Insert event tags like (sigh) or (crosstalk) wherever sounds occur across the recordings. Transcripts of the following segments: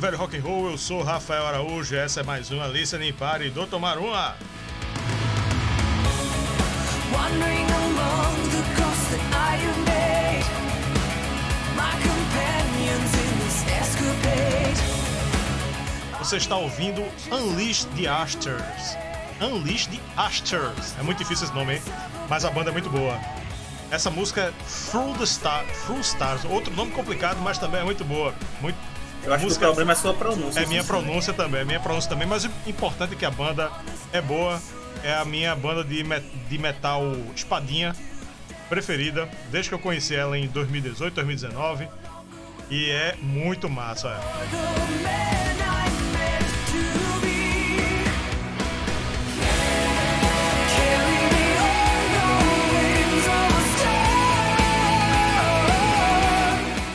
velho rock and roll. Eu sou Rafael Araújo essa é mais uma Listening Party do Tomar Uma. Wandering among the costs that I have made, my companions in this escapade. Você está ouvindo Unleash the Asters. Unleash the Asters. É muito difícil esse nome, hein? Mas a banda é muito boa. Essa música é Through the Star, Through Stars. Outro nome complicado, mas também é muito boa. Muito, Eu acho música- que o problema é sua pronúncia. É minha sincero. pronúncia também, é minha pronúncia também, mas o importante é que a banda é boa. É a minha banda de, me- de metal espadinha preferida, desde que eu conheci ela em 2018, 2019. E é muito massa. é.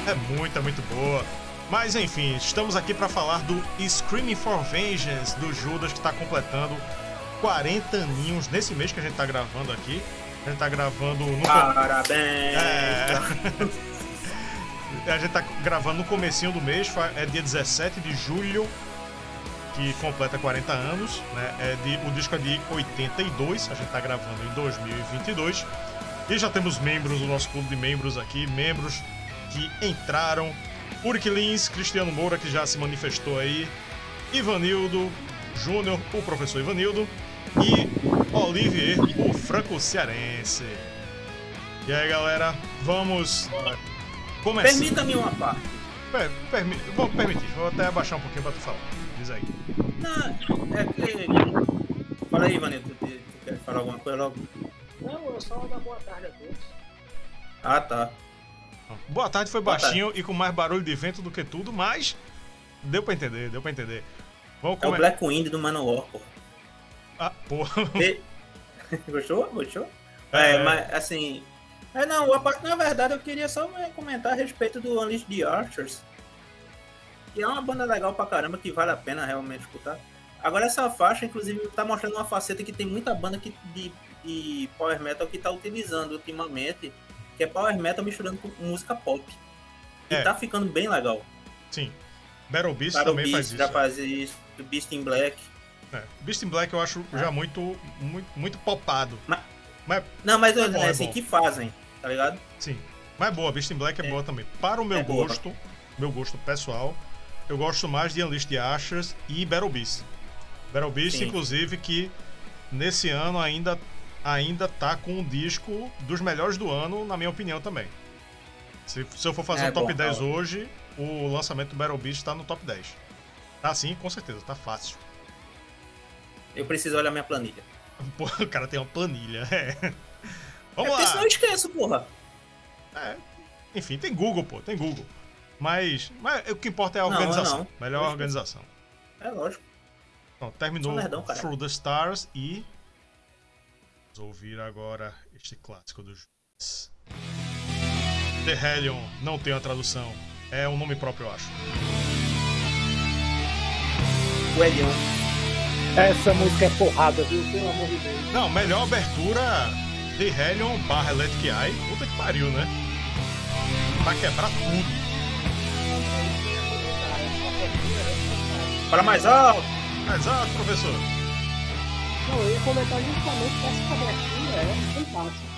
É muito, é muito boa. Mas enfim, estamos aqui para falar do Screaming for Vengeance do Judas que está completando 40 aninhos nesse mês que a gente tá gravando aqui. A gente tá gravando no Parabéns. É. (laughs) A gente tá gravando no comecinho do mês, é dia 17 de julho, que completa 40 anos, né? É de, o disco é de 82, a gente tá gravando em 2022. E já temos membros do nosso clube de membros aqui, membros que entraram. Uric Lins, Cristiano Moura, que já se manifestou aí, Ivanildo Júnior, o professor Ivanildo, e Olivier, o franco-cearense. E aí, galera, vamos começar. Permita-me uma parte. Per, permi- vou permitir, vou até abaixar um pouquinho pra tu falar. Diz aí. Não, é que. Fala aí, Vanito, tu, tu quer falar alguma coisa logo? Não, eu só dar boa tarde a todos. Ah, tá. Boa tarde foi Boa baixinho e com mais barulho de vento do que tudo, mas deu pra entender, deu pra entender. Vamos É o. Black Wind do Manowar, pô. Ah, porra. (laughs) E- (laughs) Gostou? Gostou? É. É, mas assim. É, não, a parte, na verdade eu queria só comentar a respeito do Unleash the Archers. Que é uma banda legal pra caramba, que vale a pena realmente escutar. Agora essa faixa, inclusive, tá mostrando uma faceta que tem muita banda que, de, de Power Metal que tá utilizando ultimamente, que é Power Metal misturando com música pop. E É. tá ficando bem legal. Sim. Battle Beast Battle também Beast faz isso. já é. faz isso, Beast in Black. É. Beast in Black eu acho já muito, muito, muito popado. Mas- Mas, Não, mas É bom, é é assim que fazem, tá ligado? sim. Mas é boa, Beast in Black é, É. boa também. Para o meu É boa. gosto, meu gosto pessoal, eu gosto mais de Unleashed Ashes e Battle Beast. Battle Beast, Sim. inclusive, que nesse ano ainda, ainda tá com um disco dos melhores do ano, na minha opinião também. Se, se eu for fazer É um top bom, 10 tá. hoje, o lançamento do Battle Beast tá no top 10. Tá sim, com certeza, tá fácil. Eu preciso olhar minha planilha. (laughs) Pô, o cara tem uma planilha. É. Vamos é lá. senão eu esqueço, porra. É, enfim, tem Google, pô, tem Google. Mas, mas o que importa é a Não, organização. não. Melhor Lógico. organização. É lógico. Então, terminou Sou nerdão, cara. Through the Stars e. Vamos ouvir agora este clássico do Judas. The Hellion, não tem a tradução. É um nome próprio, eu acho. O Elion. Essa música é porrada, viu? Pelo amor de Deus. Não, melhor abertura The Hellion barra Electric Eye. Puta que pariu, né? Pra quebrar tudo. Fala mais alto. Mas, ah, professor. Não, eu ia comentar justamente que essa abertura é fantástica.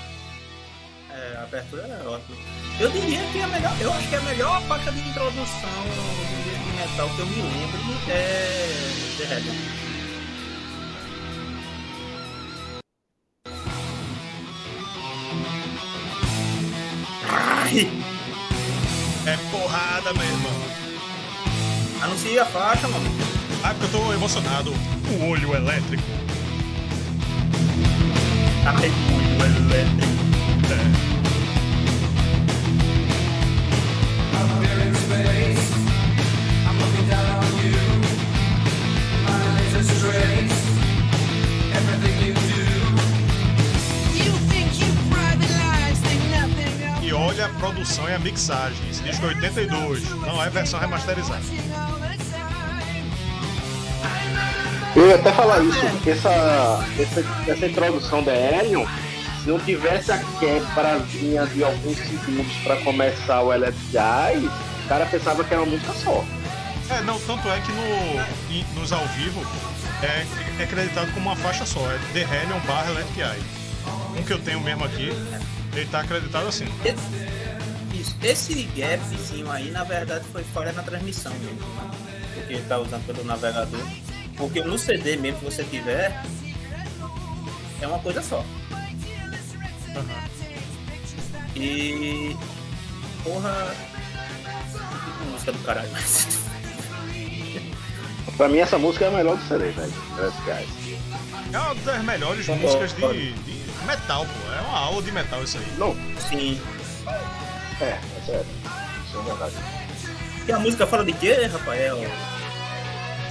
É, a abertura é ótima. Eu diria que a melhor. Eu acho que a melhor faixa de introdução do disco de metal que eu me lembro é The. Ai, É porrada, meu irmão. anuncia a faixa, mano. Ah, porque eu tô emocionado. O olho elétrico. E olha a produção e a mixagem. Esse disco é 82, não é versão remasterizada. Eu ia até falar isso, porque essa, essa, essa introdução da Helion, se não tivesse a quebrazinha de alguns segundos pra começar o Electric Eyes, o cara pensava que era uma música só. É, não, tanto é que no, nos ao vivo é, é acreditado como uma faixa só, é The Hellion barra Electric Eye. Um que eu tenho mesmo aqui, ele tá acreditado assim. Isso. Esse gapzinho aí, na verdade, foi falha na transmissão mesmo. Porque ele tá usando pelo navegador. Porque no CD mesmo que você tiver, é uma coisa só. Aham. E. Porra. Que música do caralho, mas. (laughs) Pra mim essa música é a melhor do CD, velho. É uma das melhores Concordo, músicas de, de metal, pô. É uma aula de metal isso aí. Não, Sim. é, é sério. Isso é verdade. E a música fala de quê, Rafael?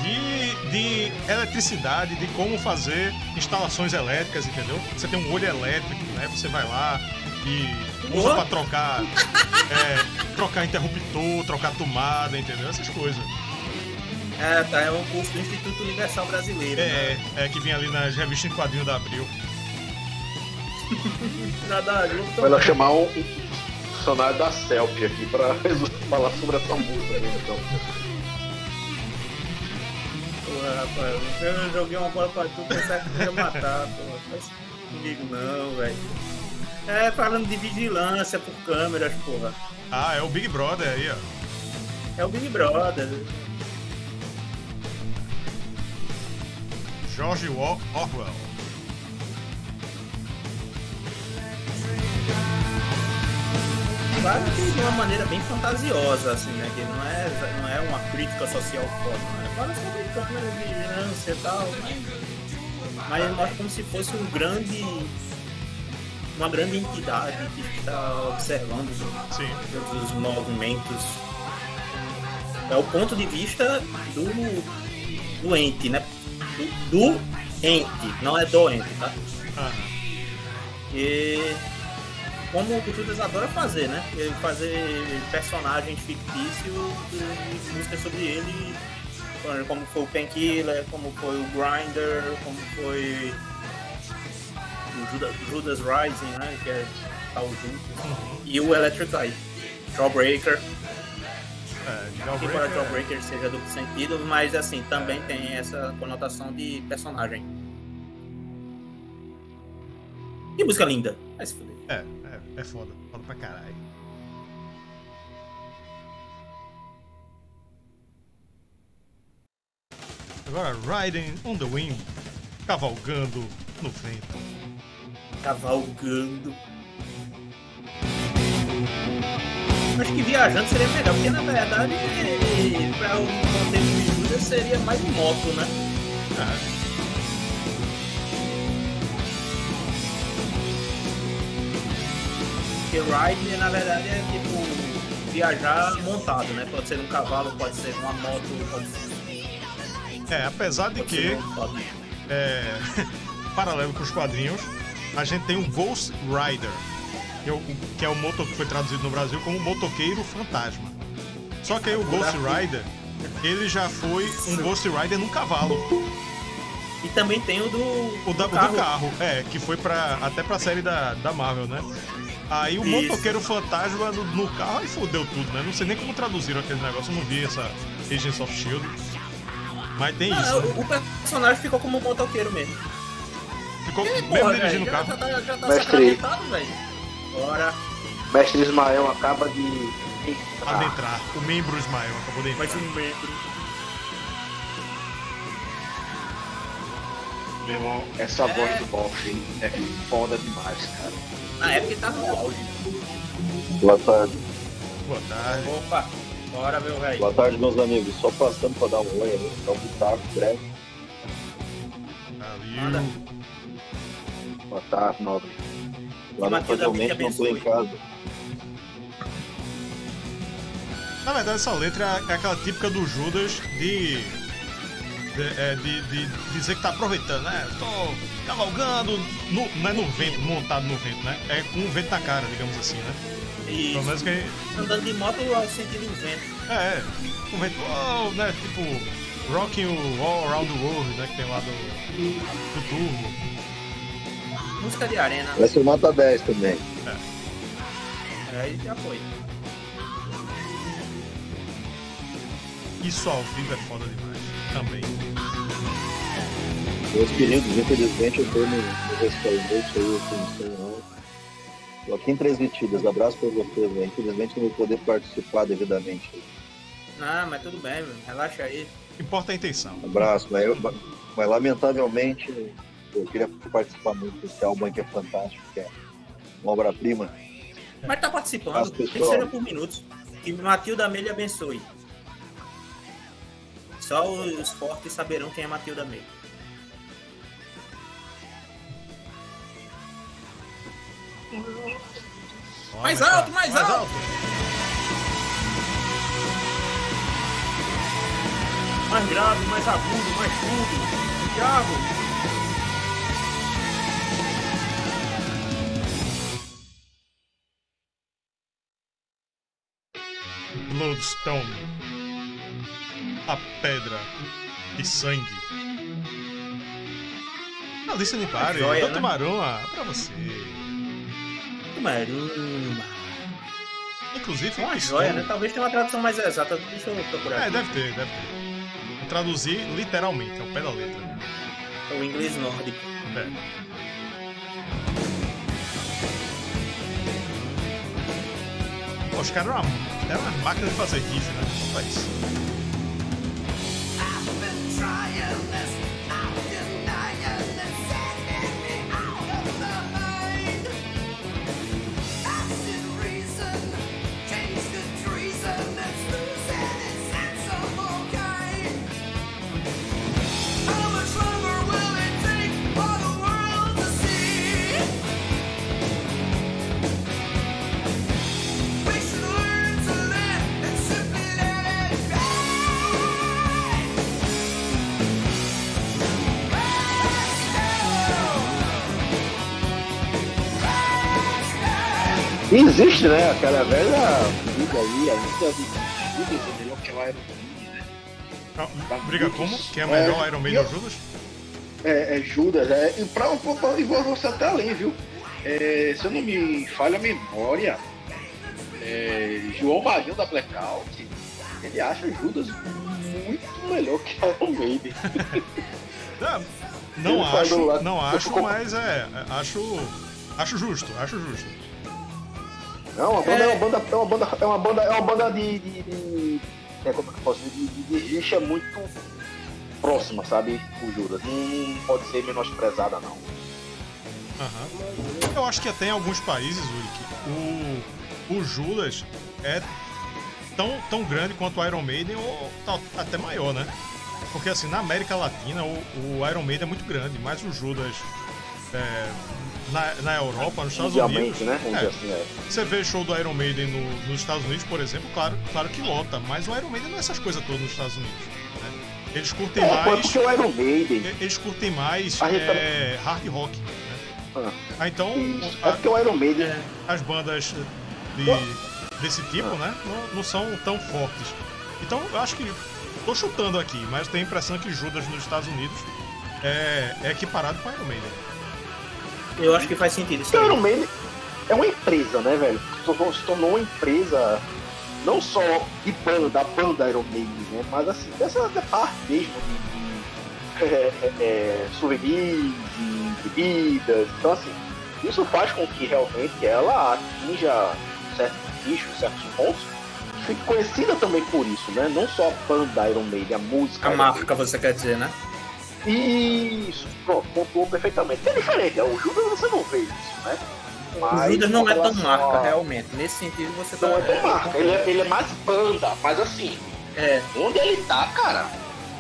De, de eletricidade, de como fazer instalações elétricas, entendeu? Você tem um olho elétrico, né? Você vai lá e usa pra trocar, é, trocar interruptor, trocar tomada, entendeu? Essas coisas. É, tá, é um curso do Instituto Universal Brasileiro. né? É, é que vinha ali nas revistas em quadrinho da Abril. (laughs) Nada junto. Foi ela chamar um um funcionário da Celp aqui pra (laughs) falar sobre essa música. né, Então. Rapaz, eu joguei uma bola pra tu, pensava que tu ia matar, porra. Faz comigo não, velho. É, falando de vigilância por câmeras, porra. Ah, é o Big Brother aí, ó. É o Big Brother. George Orwell. Claro que de uma maneira bem fantasiosa, assim, né? Que não é, não é uma crítica social forte, né? Fala sobre câmeras de vigilância e tal, né? Mas ele mostra como se fosse um grande. Uma grande entidade que está observando Sim. todos os movimentos. É o ponto de vista do, do ente, né? Do, do ente, não é do ente, tá? Aham. E como o Culturas adora fazer, né? Ele fazer personagens fictícios e músicas sobre ele, como foi o Painkiller, como foi o Grinder, como foi o Judas, Judas Rising, né? Que é tal junto. E o Electric Eye, Jawbreaker. É, Embora Jawbreaker, Jawbreaker seja duplo sentido, mas assim, também tem essa conotação de personagem. Que música linda! Vai se fuder. é, é, foda. Foda pra caralho. Agora, Riding on the Wind. Cavalgando no vento. Cavalgando. Acho que viajando seria melhor, porque na verdade, para o contexto de Judas seria mais moto, né? Ah, Porque ride, na verdade, é tipo viajar montado, né? Pode ser um cavalo, pode ser uma moto, pode ser, é, apesar de pode que, é, (laughs) paralelo com os quadrinhos, a gente tem um Ghost Rider, que é o, que é o moto que foi traduzido no Brasil como motoqueiro fantasma. Só que aí o Ghost Rider, ele já foi um Ghost Rider num cavalo. E também tem o do, O, da, o do carro, é, que foi pra, até pra série da, da Marvel, né? Aí o Isso. motoqueiro fantasma no, no carro aí fudeu tudo, né? Não sei nem como traduziram aquele negócio, eu não vi essa Agents of Shield. Mas tem Não, isso. né? o, o personagem ficou como um motoqueiro mesmo. Ficou Ih, mesmo porra, dirigindo o carro. Já, tá- já tá Mestre. sacramentado, velho. Bora. Mestre Ismael acaba de. entrar. Adentrar. O membro Ismael acabou de entrar. Mais um membro. Meu irmão, essa É. voz do Bosch é foda demais, cara. Na época ele tava no auge. Boa tarde. Boa tarde. Opa, bora, meu velho. Boa tarde, meus amigos. Só passando para dar um oi aí, dar um pitaco breve. Valeu. Boa tarde, nobre. Lamentavelmente Deus te não estou em casa. Na verdade, essa letra é aquela típica do Judas de, é, de- de dizer que tá aproveitando, né? Tô cavalgando, no, não é no vento, montado no vento, né? É com o vento na cara, digamos assim, né? E Pelo menos que. andando de moto ao sentido do vento. É, com o vento, oh, né? Tipo, Rocking o All Around the World, né? Que tem lá do, do turbo. Música de arena. Vai ser nota 10 também. Aí já foi. Isso ao vivo é foda demais. Também. Meus queridos, infelizmente eu tô no, no restaurante aí, eu não sei não. Tô aqui em Três Metidas, abraço pra vocês, né? Infelizmente não vou poder participar devidamente. Ah, mas tudo bem, meu. relaxa aí. Importa a intenção. Abraço, mas, eu- mas lamentavelmente eu queria participar muito desse álbum que é fantástico, que é uma obra-prima. Mas tá participando, As nem que pessoas- seja por minutos. Que Matilda Meire abençoe. Só os fortes saberão quem é Matilda Meire. Ó, Mais tá- alto, mais alto! Mais grave, mais agudo, mais fundo. Thiago! Bloodstone. A pedra de sangue. Alice no Pare, joia, do né? Tumaruma, pra você. Maruma. Inclusive, É uma joia, né? Talvez tenha uma tradução mais exata. Deixa eu procurar. É, aqui. deve ter, deve ter. Vou traduzir literalmente, ao pé da letra. É o inglês nórdico. É. Pô, Os caras eram uma, eram uma máquina de fazer riff, né? Só E existe, né? Aquela velha briga aí, a luta de Judas é melhor que o Iron Man, né? Ah, Briga como? Quem é melhor Iron Maiden ou Judas? É, é Judas, é. E, pra, vou você até além, viu? É, se eu não me falha a memória, é, João Marinho da Blackout, ele acha Judas muito melhor que Iron Maiden. (laughs) Não faz acho, do não acho, mas é, é, acho, acho justo, acho justo. Não, a banda é, uma banda, é uma banda, é uma banda, é uma banda de, de, de- é, como é que eu posso dizer, de, de, de rixa muito próxima, sabe? O Judas. Não, pode ser menosprezada, não. Aham. Eu acho que até em alguns países, Uric, o, o Judas é tão, tão grande quanto o Iron Maiden ou tá- até maior, né? Porque assim, na América Latina o, o Iron Maiden é muito grande, mas o Judas é, na, na Europa, nos Estados Unidos. Né? É, assim, é. Você vê show do Iron Maiden no- nos Estados Unidos, por exemplo, claro, claro que lota, mas o Iron Maiden não é essas coisas todas nos Estados Unidos. né? Eles curtem É, foi mais. porque o Iron Maiden. Eles curtem mais tá- é, hard rock. Né? Ah, Ah, então a- É porque o Iron Maiden. as bandas de- desse tipo, né, não, não são tão fortes. Então eu acho que tô chutando aqui, mas tenho a impressão que Judas nos Estados Unidos é, é equiparado com Iron Maiden. Eu acho que faz sentido isso. Iron Maiden é uma empresa, né, velho? Se tornou, uma empresa não só de banda, da banda Iron Maiden, né? Mas assim, dessa parte mesmo de, (laughs) é, é, é, souvenirs, de bebidas. Então assim, isso faz com que realmente ela atinja certos nichos, certos pontos. e Fique conhecida também por isso, né? Não só a banda Iron Maiden, a música. A marca, você quer dizer, né? Isso, pronto, pontuou perfeitamente. É diferente, o Judas você não vê isso, né? o Judas não é tão marca, a- realmente. Nesse sentido, você tá. Não é tão marca, ele é, ele é mais banda, mas assim, É, onde ele tá, cara,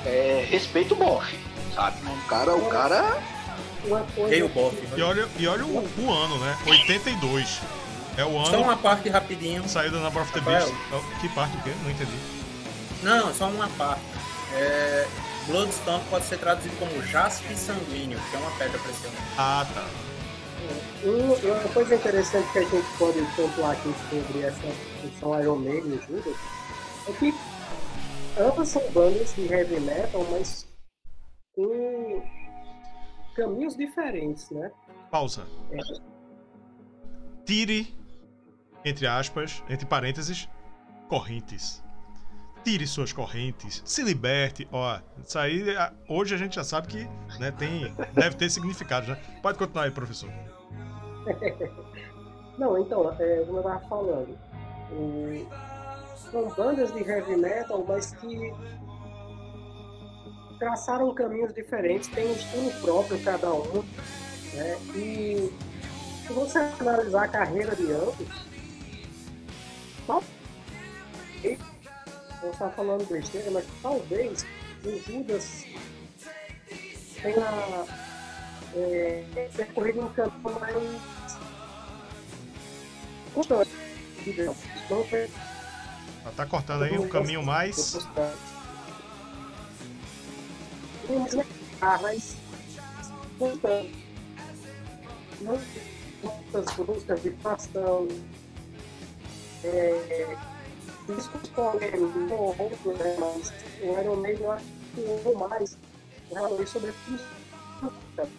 é respeito o bofe, sabe? O cara, o cara. Veio o bofe. E olha, e olha o, o ano, né? 82. É o Só ano uma parte rapidinho. saiu da Number of the. Beast. Oh, Que parte o quê? Não entendi. Não, só uma parte. É, Bloodstone pode ser traduzido como jaspe sanguíneo, que é uma pedra preciosa. Ah, tá. Um- e uma coisa interessante que a gente pode pontuar aqui sobre essa função Iron Maiden e Judas é que ambas são bandas de heavy metal, mas com caminhos diferentes, né? Pausa. Tire, entre aspas, entre parênteses, correntes. Tire suas correntes, se liberte. Ó, isso aí, a- hoje a gente já sabe que né, tem, deve ter significado, né? Pode continuar aí, professor. (laughs) Não, então, é, como eu estava falando, são bandas de heavy metal, mas que traçaram caminhos diferentes, tem um estilo próprio cada um, né? E se você analisar a carreira de ambos, eu estava falando besteira, mas talvez o Judas tenha é, percorrido um caminho mais constante. Não foi Ela tá cortando aí um caminho mais. ah, mas muitas buscas de. É, discos polêmicos, um ou outro, né? Mas o Iron Maiden eu acho que ou mais realmente sobre isso.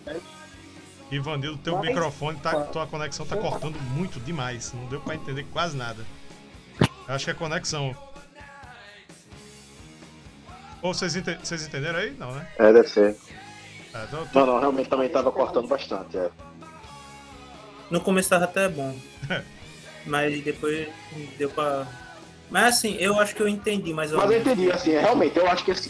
Né? Ivanildo, teu Mas- microfone, tá, tua conexão tá cortando muito demais. Não deu pra entender quase nada. Eu acho que é conexão. Ou vocês, ente- vocês entenderam aí? Não, né? É, deve ser. É, então tô- Não, não, realmente também tava cortando bastante. É. No começo tava até bom. (laughs) Mas depois deu pra. Mas assim, eu acho que eu entendi mais ou Mas eu entendi, assim, é, realmente, eu acho que esse,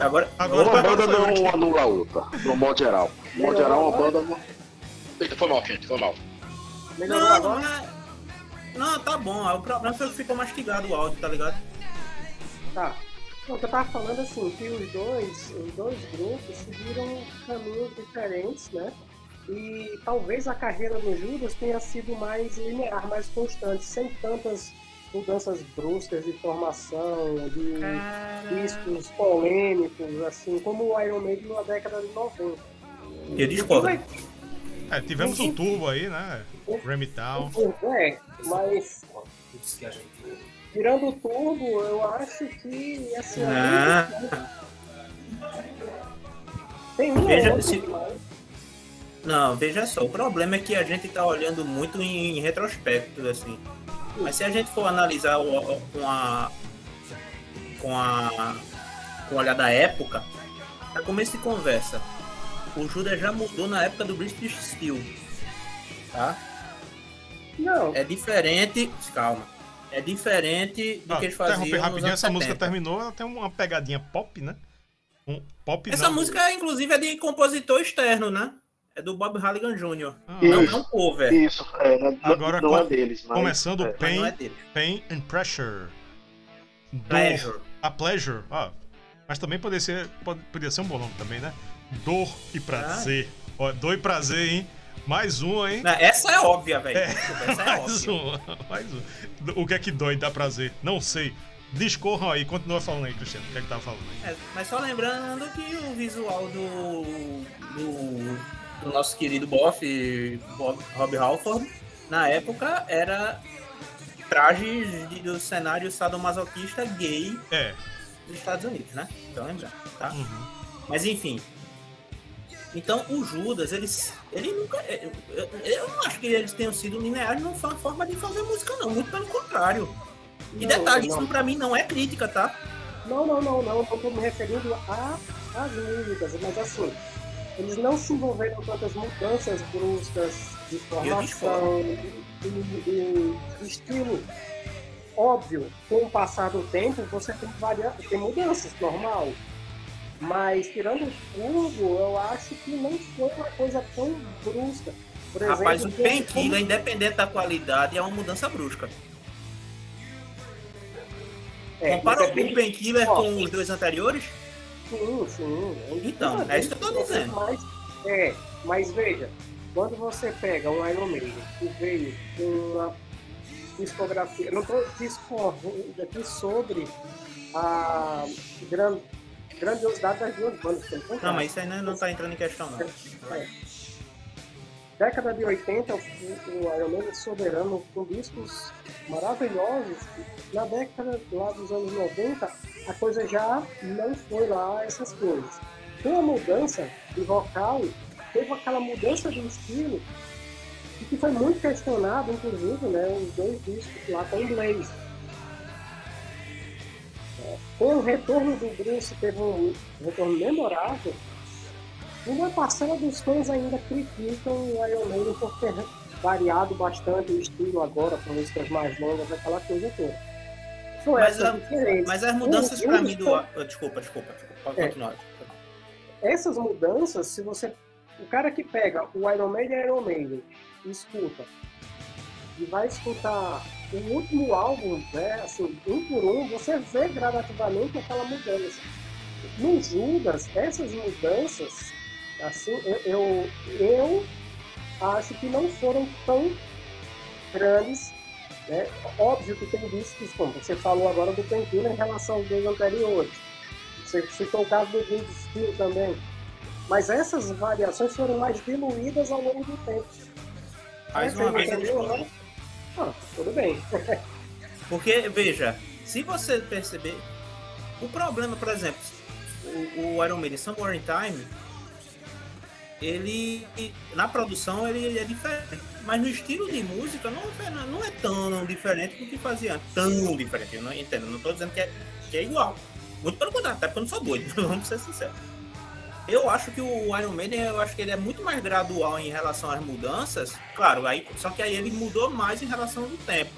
Agora, Agora uma banda não anula a outra, no modo geral. No modo geral, uma banda não. Eita, foi mal, gente, foi mal. Não, agora? não, é... não, tá bom. O problema foi que ficou mastigado o áudio, tá ligado? Tá. Que eu tava falando assim, que os dois, os dois grupos seguiram caminhos diferentes, né? E talvez a carreira do Judas tenha sido mais linear, mais constante, sem tantas mudanças bruscas de formação, de discos polêmicos, assim, como o Iron Maiden na década de 90. Eu discordo. É, tivemos um turbo aí, né? Ram Town. É, mas tirando o turbo, eu acho que assim, Ah. tem um Veja, se- mas- Não, veja só, o problema é que a gente tá olhando muito em, retrospecto, assim. Mas se a gente for analisar o, o- com a. com a. com o olhar da época, a começo de conversa, o Judas já mudou na época do British Steel. Tá? Não, É diferente. Calma. É diferente do Ah, que eles faziam. nos rapidinho, anos essa música 70. terminou, ela tem uma pegadinha pop, né? Um pop Essa não. música, inclusive, é de compositor externo, né? É do Bob Halligan Jr. Ah, Não Isso. é um cover. Isso, é, não, Agora, não é com- deles, mas. Começando é. Pain, não é. Pain and Pressure. Dor- Pleasure. A Pleasure, ó. Mas também poderia ser, pode- podia ser um bom nome também, né? Dor e prazer. Ó, dor e prazer, hein? Mais um, hein? Não, essa é óbvia, velho. É, Desculpa, Essa é (laughs) mais óbvia. um, mais um. O que é que dói e dá prazer? Não sei. Discorram aí, continua falando aí, Cristiano. O que é que tava falando aí? É, mas só lembrando que o visual do, do, do nosso querido Boff, Bob, Rob Halford, na época era trajes de- do cenário sadomasoquista gay É. dos Estados Unidos, né? Então lembrando, tá? uhum. Mas enfim. Então o Judas, eles. Ele nunca. Eu, eu- eu não acho que eles tenham sido lineares não foi uma forma de fazer música, não. Muito pelo contrário. E Não, detalhe, não. isso pra mim não é crítica, tá? não, não, não, não, não tô me referindo a- às músicas, mas assim, eles não se envolveram com tantas mudanças bruscas de formação, de, de- de estilo. Óbvio, com o passar do tempo, você tem, varia... tem mudanças, normal. Mas, tirando o turbo, eu acho que não foi uma coisa tão brusca. Por Rapaz, o exemplo, Painkiller, independente da qualidade, é uma mudança brusca. é, Compara é o Painkiller Ó, com os dois anteriores? Sim, sim. Então, é isso que eu tô dizendo. Mas, é, mas veja, quando você pega um Iron Maiden que veio com uma discografia, eu não estou discorrendo aqui sobre a gran- grandiosidade das duas bandas. Não, mas isso aí não, não tá entrando em questão, não. É. Década de 80, o, o Iron Man é soberano com discos maravilhosos. Na década lá dos anos 90, a coisa já não foi lá essas coisas. Com a mudança de vocal, teve aquela mudança de estilo que foi muito questionado, inclusive, né, os dois discos lá com Blaze. É, Com o retorno do Bruce, teve um retorno memorável, uma parcela dos fãs ainda criticam o Iron Maiden por ter variado bastante o estilo agora para músicas mais longas, aquela coisa toda. Mas, a-. Mas as mudanças pra um mim do. ah, Desculpa, desculpa, desculpa. Pode É. continuar. Essas mudanças, se você. O cara que pega o Iron Maiden Iron Maiden e escuta, e vai escutar o último álbum, né, assim, um por um, você vê gradativamente aquela mudança. No Judas, essas mudanças, assim, eu, eu, eu acho que não foram tão grandes. Né? Óbvio que tem discos, como você falou agora do Painkiller em relação aos dois anteriores. Você citou o caso do Green Steel também. Mas essas variações foram mais diluídas ao longo do tempo. Mais Essa uma vez entendeu, né? Ah, tudo bem. (laughs) Porque, veja, se você perceber, o problema, por exemplo, o, o Iron Maiden Somewhere in Time, ele, na produção, ele é diferente. Mas no estilo de música, não, é- não é tão diferente do que fazia. Tão diferente, não entendo. Não tô dizendo que é, que é igual. Muito pelo contrário, até porque eu não sou doido, (laughs) vamos ser sinceros. Eu acho que o Iron Maiden, eu acho que ele é muito mais gradual em relação às mudanças. Claro, aí, só que aí ele mudou mais em relação do tempo.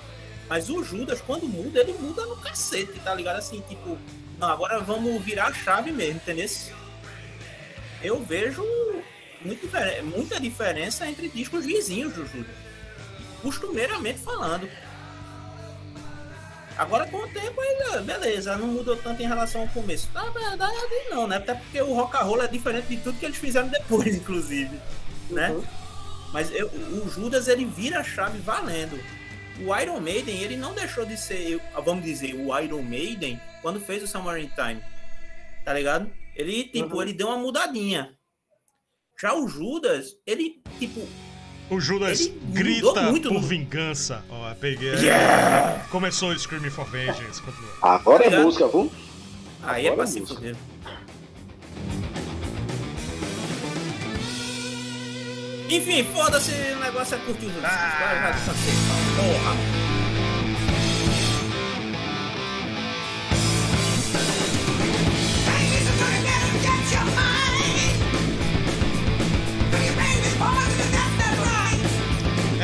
Mas o Judas, quando muda, ele muda no cacete, tá ligado? Assim, tipo, não, agora vamos virar a chave mesmo, entendeu? Eu vejo muito muita diferença entre discos vizinhos do Judas. Costumeiramente falando. Agora com o tempo ele, beleza, não mudou tanto em relação ao começo. Na verdade, não, né? Até porque o rock and roll é diferente de tudo que eles fizeram depois, (laughs) inclusive. Né? Uhum. Mas eu- o Judas ele vira a chave valendo. O Iron Maiden ele não deixou de ser, vamos dizer, o Iron Maiden quando fez o Summer in Time. Tá ligado? Ele tipo, Uhum. ele deu uma mudadinha. Já o Judas, ele tipo, O Judas Ele grita muito por no- vingança. Ó, peguei. Yeah! Começou o Screaming for Vengeance. Continua. Agora é música, viu? aí é Agora pra se música. fuder. Enfim, foda-se, o negócio é curtir o Judas. Ah. Vai,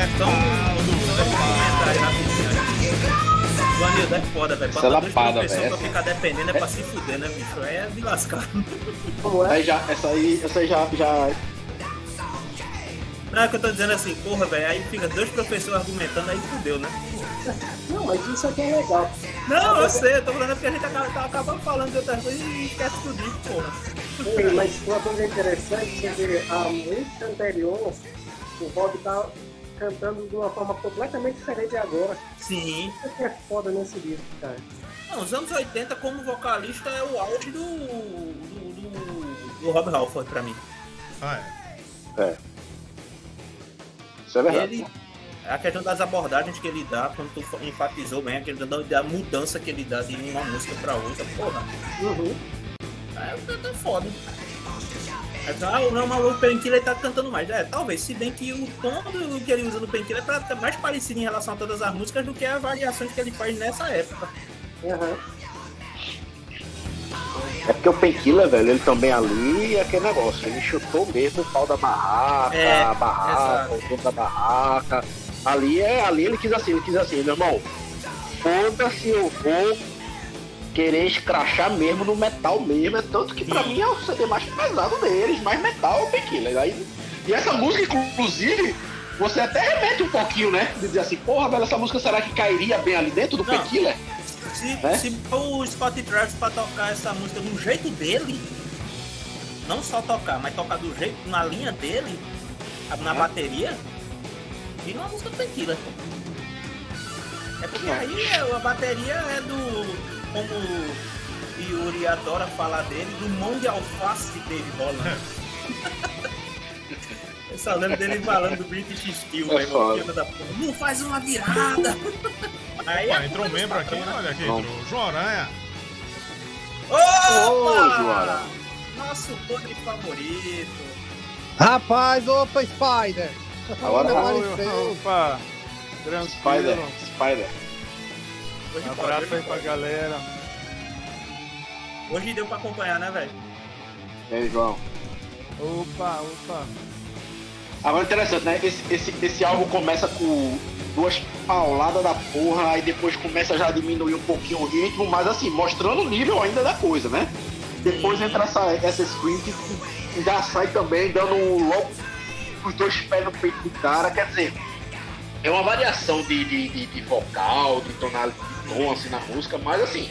vai, cansei. Porra. É. O Anildo é foda, velho. Essa é lapada, velho. pra ficar dependendo é pra se fuder, né, bicho? Aí é de lascar. Como é? Aí já, essa aí, essa aí já, já. Não, é que eu tô dizendo assim, porra, velho. Aí fica dois professores argumentando, aí fudeu, né? Não, mas isso aqui é legal. Não, eu sei, eu tô falando porque a gente acaba, tá acabando falando de outras coisas e esquece tudo isso, porra. Ei, mas uma coisa interessante, você vê, a música anterior, o Bob tá cantando de uma forma completamente diferente agora. Sim. Isso que é foda nesse disco, cara. Não, os anos 80 como vocalista é o auge do. do, do, do Rob Halford pra mim. Ah, é. Isso é verdade. Ele. A questão das abordagens que ele dá, quando tu enfatizou bem, a questão da- da mudança que ele dá de uma música pra outra, porra. Uhum. É, tá foda. Aí, Ah, não, mas o Painkiller tá cantando mais. É, talvez, se bem que o tom do que ele usa no Painkiller é pra tá mais parecido em relação a todas as músicas do que as variações que ele faz nessa época. Uhum. É porque o Painkiller, velho, ele também ali é aquele negócio. Ele chutou mesmo o pau da barraca, É, a barraca, exato. o dono da barraca. Ali é, ali ele quis assim, ele quis assim, meu irmão, foda-se, eu vou querer escrachar mesmo no metal mesmo. É tanto que pra Sim. mim é o CD mais pesado deles, mais metal é o. Aí, e essa música, inclusive, você até remete um pouquinho, né? De dizer assim, porra, velho, essa música será que cairia bem ali dentro do. Painkiller? Se, É? se o Scott Travis pra tocar essa música do jeito dele, não só tocar, mas tocar do jeito, na linha dele, na bateria, vira uma música tranquila. É porque aí é- a bateria é do. Como Yuri adora falar dele, do mão de alface de Dave Holland. (laughs) Eu só lembro dele falando do British Steel, É velho, foda. filho da porra. Não faz uma virada! (laughs) Aí Opa, a entrou um membro aqui, patrões, olha aqui, Não. entrou. João Aranha. Opa! Ô. Nosso podre favorito. Rapaz, opa, Spider! Agora vai. apareceu. Opa, Spider, tranquilo. Spider. Hoje Um pode, abraço hoje aí pra pode. galera. Hoje deu pra acompanhar, né, velho? E aí, João? Opa, opa. Agora interessante, né? Esse, esse, esse álbum começa com duas pauladas da porra, aí depois começa já a diminuir um pouquinho o ritmo, mas assim, mostrando o nível ainda da coisa, né? Depois entra essa, essa screen que já sai também dando logo os dois pés no peito do cara, quer dizer, é uma variação de, de, de, de vocal, de tonalidade, de tom assim na música, mas assim,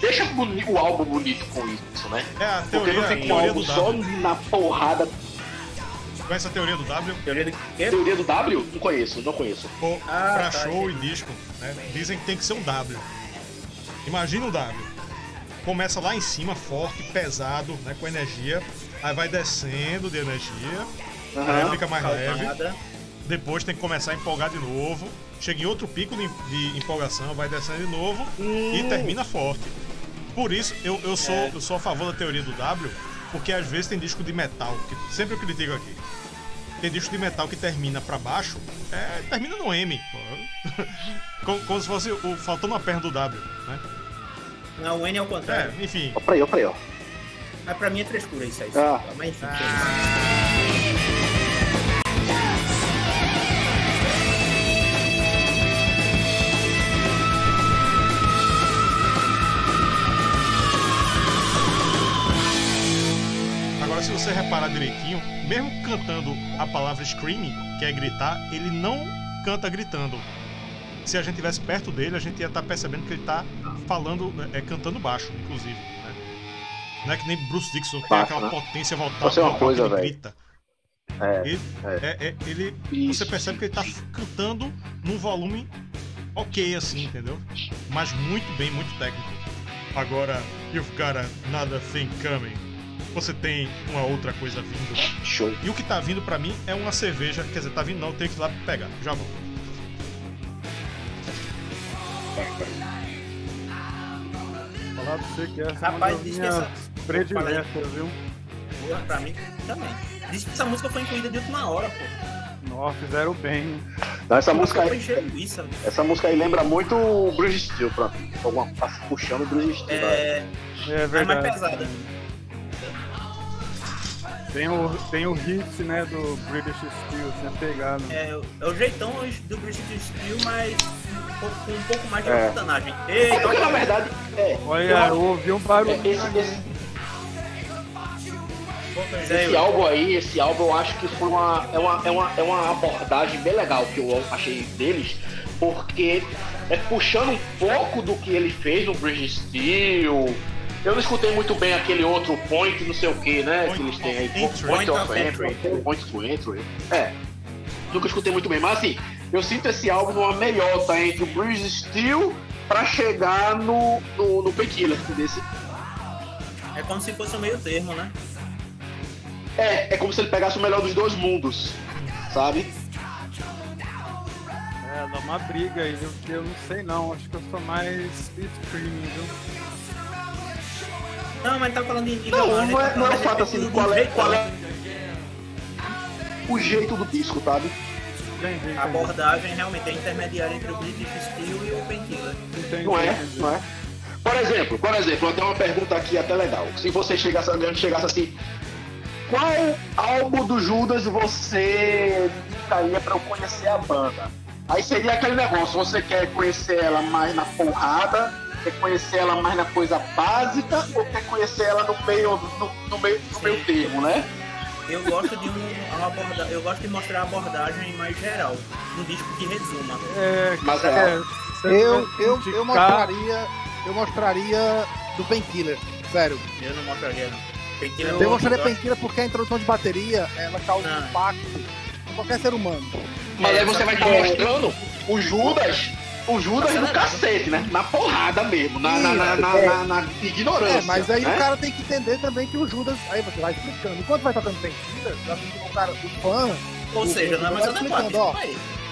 deixa boni- o álbum bonito com isso, né? É a Porque teoria, não a fica um álbum só na porrada. Conhece a teoria do W? Teoria do quê? Teoria do W? Não conheço, não conheço. Pô, Ah, pra tá, show e disco, né? Dizem que tem que ser um W. Imagina o W. Começa lá em cima, forte, pesado, né? Com energia. Aí vai descendo de energia. Aí fica mais leve. Depois tem que começar a empolgar de novo. Chega em outro pico de, de empolgação, vai descendo de novo e termina forte. Por isso, eu, eu, sou, É. eu sou a favor da teoria do W, porque às vezes tem disco de metal, que sempre eu critico aqui. Tem disco de metal que termina pra baixo, é, termina no M. (laughs) como, como se fosse o, faltando uma perna do W, né? Não, o N é o contrário. É, enfim. Ó pra aí, ó pra aí, ó. Mas pra mim é frescura isso aí. Ah. Mas enfim, que você reparar direitinho, mesmo cantando a palavra screaming, que é gritar, ele não canta gritando. Se a gente estivesse perto dele, a gente ia estar percebendo que ele está falando, é, cantando baixo, inclusive. Né? Não é que nem Bruce Dixon, que tem Baixo, aquela né? potência voltada Você é uma vocal que coisa, ele grita. É, Ele, é. é, é, ele- Isso. você percebe que ele tá cantando num volume ok, assim, entendeu? Mas muito bem, muito técnico. Agora, you've got another thing coming. Você tem uma outra coisa vindo. Show. E o que tá vindo pra mim é uma cerveja. Quer dizer, tá vindo não, eu tenho que ir lá pegar. Já vou. Falar pra você que essa é uma Rapaz, que minhas essa- prediletas, viu? Porra, pra mim também. Diz que essa música foi incluída de última hora, pô. Nossa, fizeram bem. Então, essa música aí, linguiça. essa música aí lembra muito o Bruce Steel, pra mim. Alguma, puxando o Bruce Steel. É, É é mais verdade. pesada. Tem o, tem o hit, né, do British Steel, tinha pegado. É, é o jeitão do British Steel, mas com um pouco mais de É. satanagem. É Ei, na verdade, é. Olha, eu- eu ouvi um barulho. é, esse, esse, álbum aí, esse álbum eu acho que foi uma é, uma. é uma é uma abordagem bem legal que eu achei deles, porque é puxando um pouco do que ele fez no Bridge Steel. Eu não escutei muito bem aquele outro point, não sei o que, né? Point que eles têm aí. entry. point Point of entry. Point to entry. É. Nunca escutei muito bem, mas assim, eu sinto esse álbum numa meiota entre o Bridge Steel pra chegar no, no, no Painkiller, desse é como se fosse o meio termo, né? É, é como se ele pegasse o melhor dos dois mundos, sabe? É, dá uma briga aí, viu? Porque eu não sei não, acho que eu sou mais streaming, viu? Não, mas tá falando de Não, não é, não é o fato assim, do qual é, qual é o jeito do disco, sabe? A abordagem realmente é intermediária entre o British Steel e o. Entendi, Não é, não é? Por exemplo, por exemplo, eu tenho uma pergunta aqui até legal. Se você chegasse, chegasse assim, qual álbum do Judas você indicaria pra eu conhecer a banda? Aí seria aquele negócio, você quer conhecer ela mais na porrada, quer conhecer ela mais na coisa básica, ou quer conhecer ela no meio, no, no meio, no meio termo, né? Eu gosto de um, uma aborda... eu gosto de mostrar a abordagem mais geral, um disco que resuma. É, Mas é, é, Eu, eu, eu mostraria. Eu mostraria do Painkiller. Sério. Eu não mostraria não. Painkiller Eu mostraria gosto- Painkiller porque a introdução de bateria ela causa Não. um impacto em qualquer ser humano. Mas É, aí você vai estar mostrando o Judas o Judas no cacete, né? Na porrada mesmo, na, na, na, na, na- na ignorância. É, mas aí né? o cara tem que entender também que o Judas. Aí você vai explicando. Enquanto vai tocando fica o cara, o fã. Ou o- seja, não é mais adequado. explicando, ó.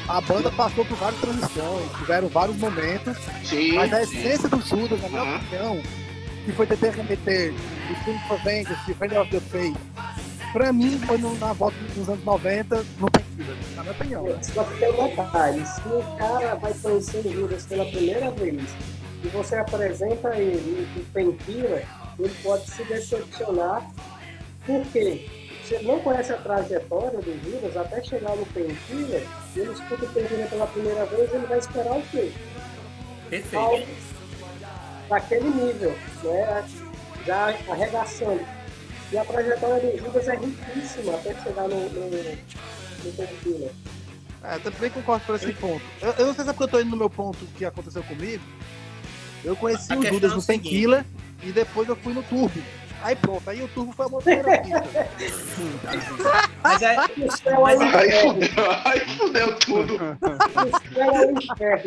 A banda passou por várias transições, tiveram vários momentos, Sim, mas a sim. essência do Judas, na minha Aham. opinião, que foi ter remeter o Scream for Vengeance, Friend of the Faith, pra mim foi no- na volta dos anos 90, no Pentila, na minha opinião. Só que tem um detalhe, se o cara vai conhecer o Judas pela primeira vez e você apresenta ele em Pentila, ele pode se decepcionar. Por quê? Se ele não conhece a trajetória do Judas, até chegar no Pentila, ele escuta o Pentila pela primeira vez, ele vai esperar o quê? Perfeito. Algo daquele nível, né? já arregaçando. E a trajetória do Judas é riquíssima até chegar no, no, no Pentila. É, eu também concordo por esse ponto. Eu, eu não sei se é porque eu tô indo no meu ponto que aconteceu comigo. Eu conheci A o Judas é o no. Tequila e depois eu fui no Turbo. Aí pronto, aí o Turbo foi a montanha Mas é, (laughs) céu é Aí fudeu, aí fudeu tudo. É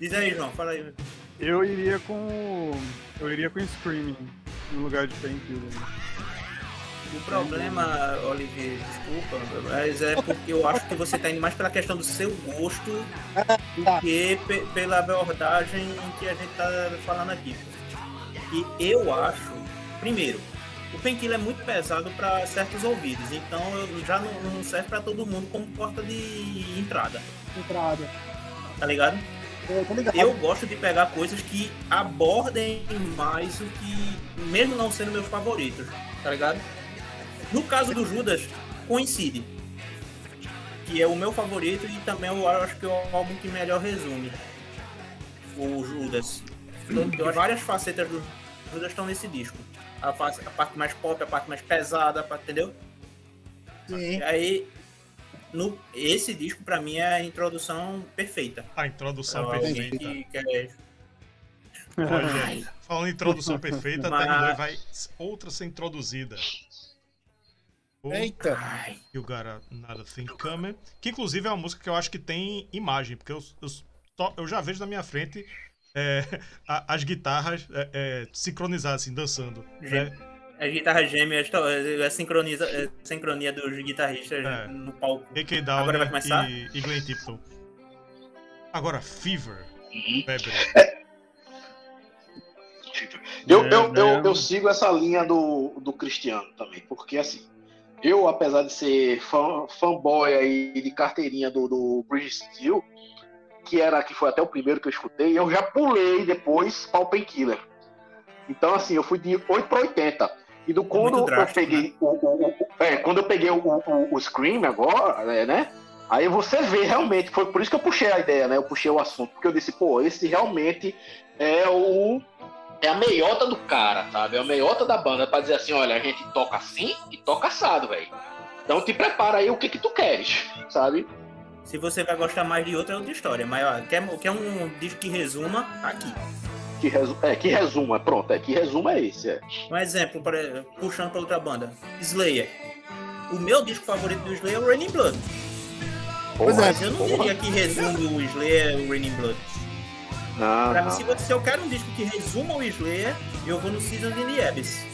diz aí, João, fala aí. Eu iria com. Eu iria com Screaming no lugar de Painkiller. O problema, Olivier, desculpa, mas é porque eu acho que você tá indo mais pela questão do seu gosto do que pe- pela abordagem que a gente tá falando aqui. E eu acho, primeiro, o Painkiller é muito pesado para certos ouvidos, então já não, não serve para todo mundo como porta de entrada, entrada. tá ligado? Eu tô ligado. Eu gosto de pegar coisas que abordem mais o que, mesmo não sendo meus favoritos, tá ligado? No caso do Judas, coincide. Que é o meu favorito e também eu acho que é o álbum que melhor resume o Judas. Então, várias facetas do Judas estão nesse disco. A, face- a parte mais pop, a parte mais pesada, pa- entendeu? Sim. E aí, no, esse disco pra mim é a introdução perfeita. A introdução Pra perfeita. quer Olha. Falando em introdução perfeita, Mas- terminou e vai outra ser introduzida. O Eita. You Got Another Thing Coming. Que inclusive é uma música que eu acho que tem imagem, porque eu, eu, só- eu já vejo na minha frente é, (laughs) a- as guitarras é, é, sincronizadas, assim, dançando. né? As guitarras gêmeas, a sincroniza, a sincronia dos guitarristas É. no palco. Agora vai começar? e, e Glenn Tipton. Agora, Fever. Febre. Eu, É, eu, eu, né? eu sigo essa linha do, do Cristiano também, porque assim, eu, apesar de ser fã, fanboy aí de carteirinha do, do Bridge Steel, que era que foi até o primeiro que eu escutei, eu já pulei depois para o Painkiller. Então, assim, eu fui de 8 para 80. E do quando eu peguei o, o- o- é, quando eu peguei o, o, o Scream agora, é, né? Aí você vê realmente, foi por isso que eu puxei a ideia, né? Eu puxei o assunto, porque eu disse, pô, esse realmente é o é a meiota do cara, sabe? É a meiota da banda pra dizer assim, olha, a gente toca assim e toca assado, velho. Então te prepara aí o que que tu queres, sabe? Se você vai gostar mais de outra, é outra história. Mas, ó, quer, quer um disco que resuma? Tá aqui. Que, resu é, que resuma, pronto, é que resuma é esse, é. Um exemplo, para, puxando pra outra banda. Slayer. O meu disco favorito do Slayer é o Raining Blood. Pois é. Mas eu não diria que resume o Slayer o Raining Blood. Não, Pra mim, não. se, você- se eu quero um disco que resuma o Slayer, eu vou no Seasons in the Abyss.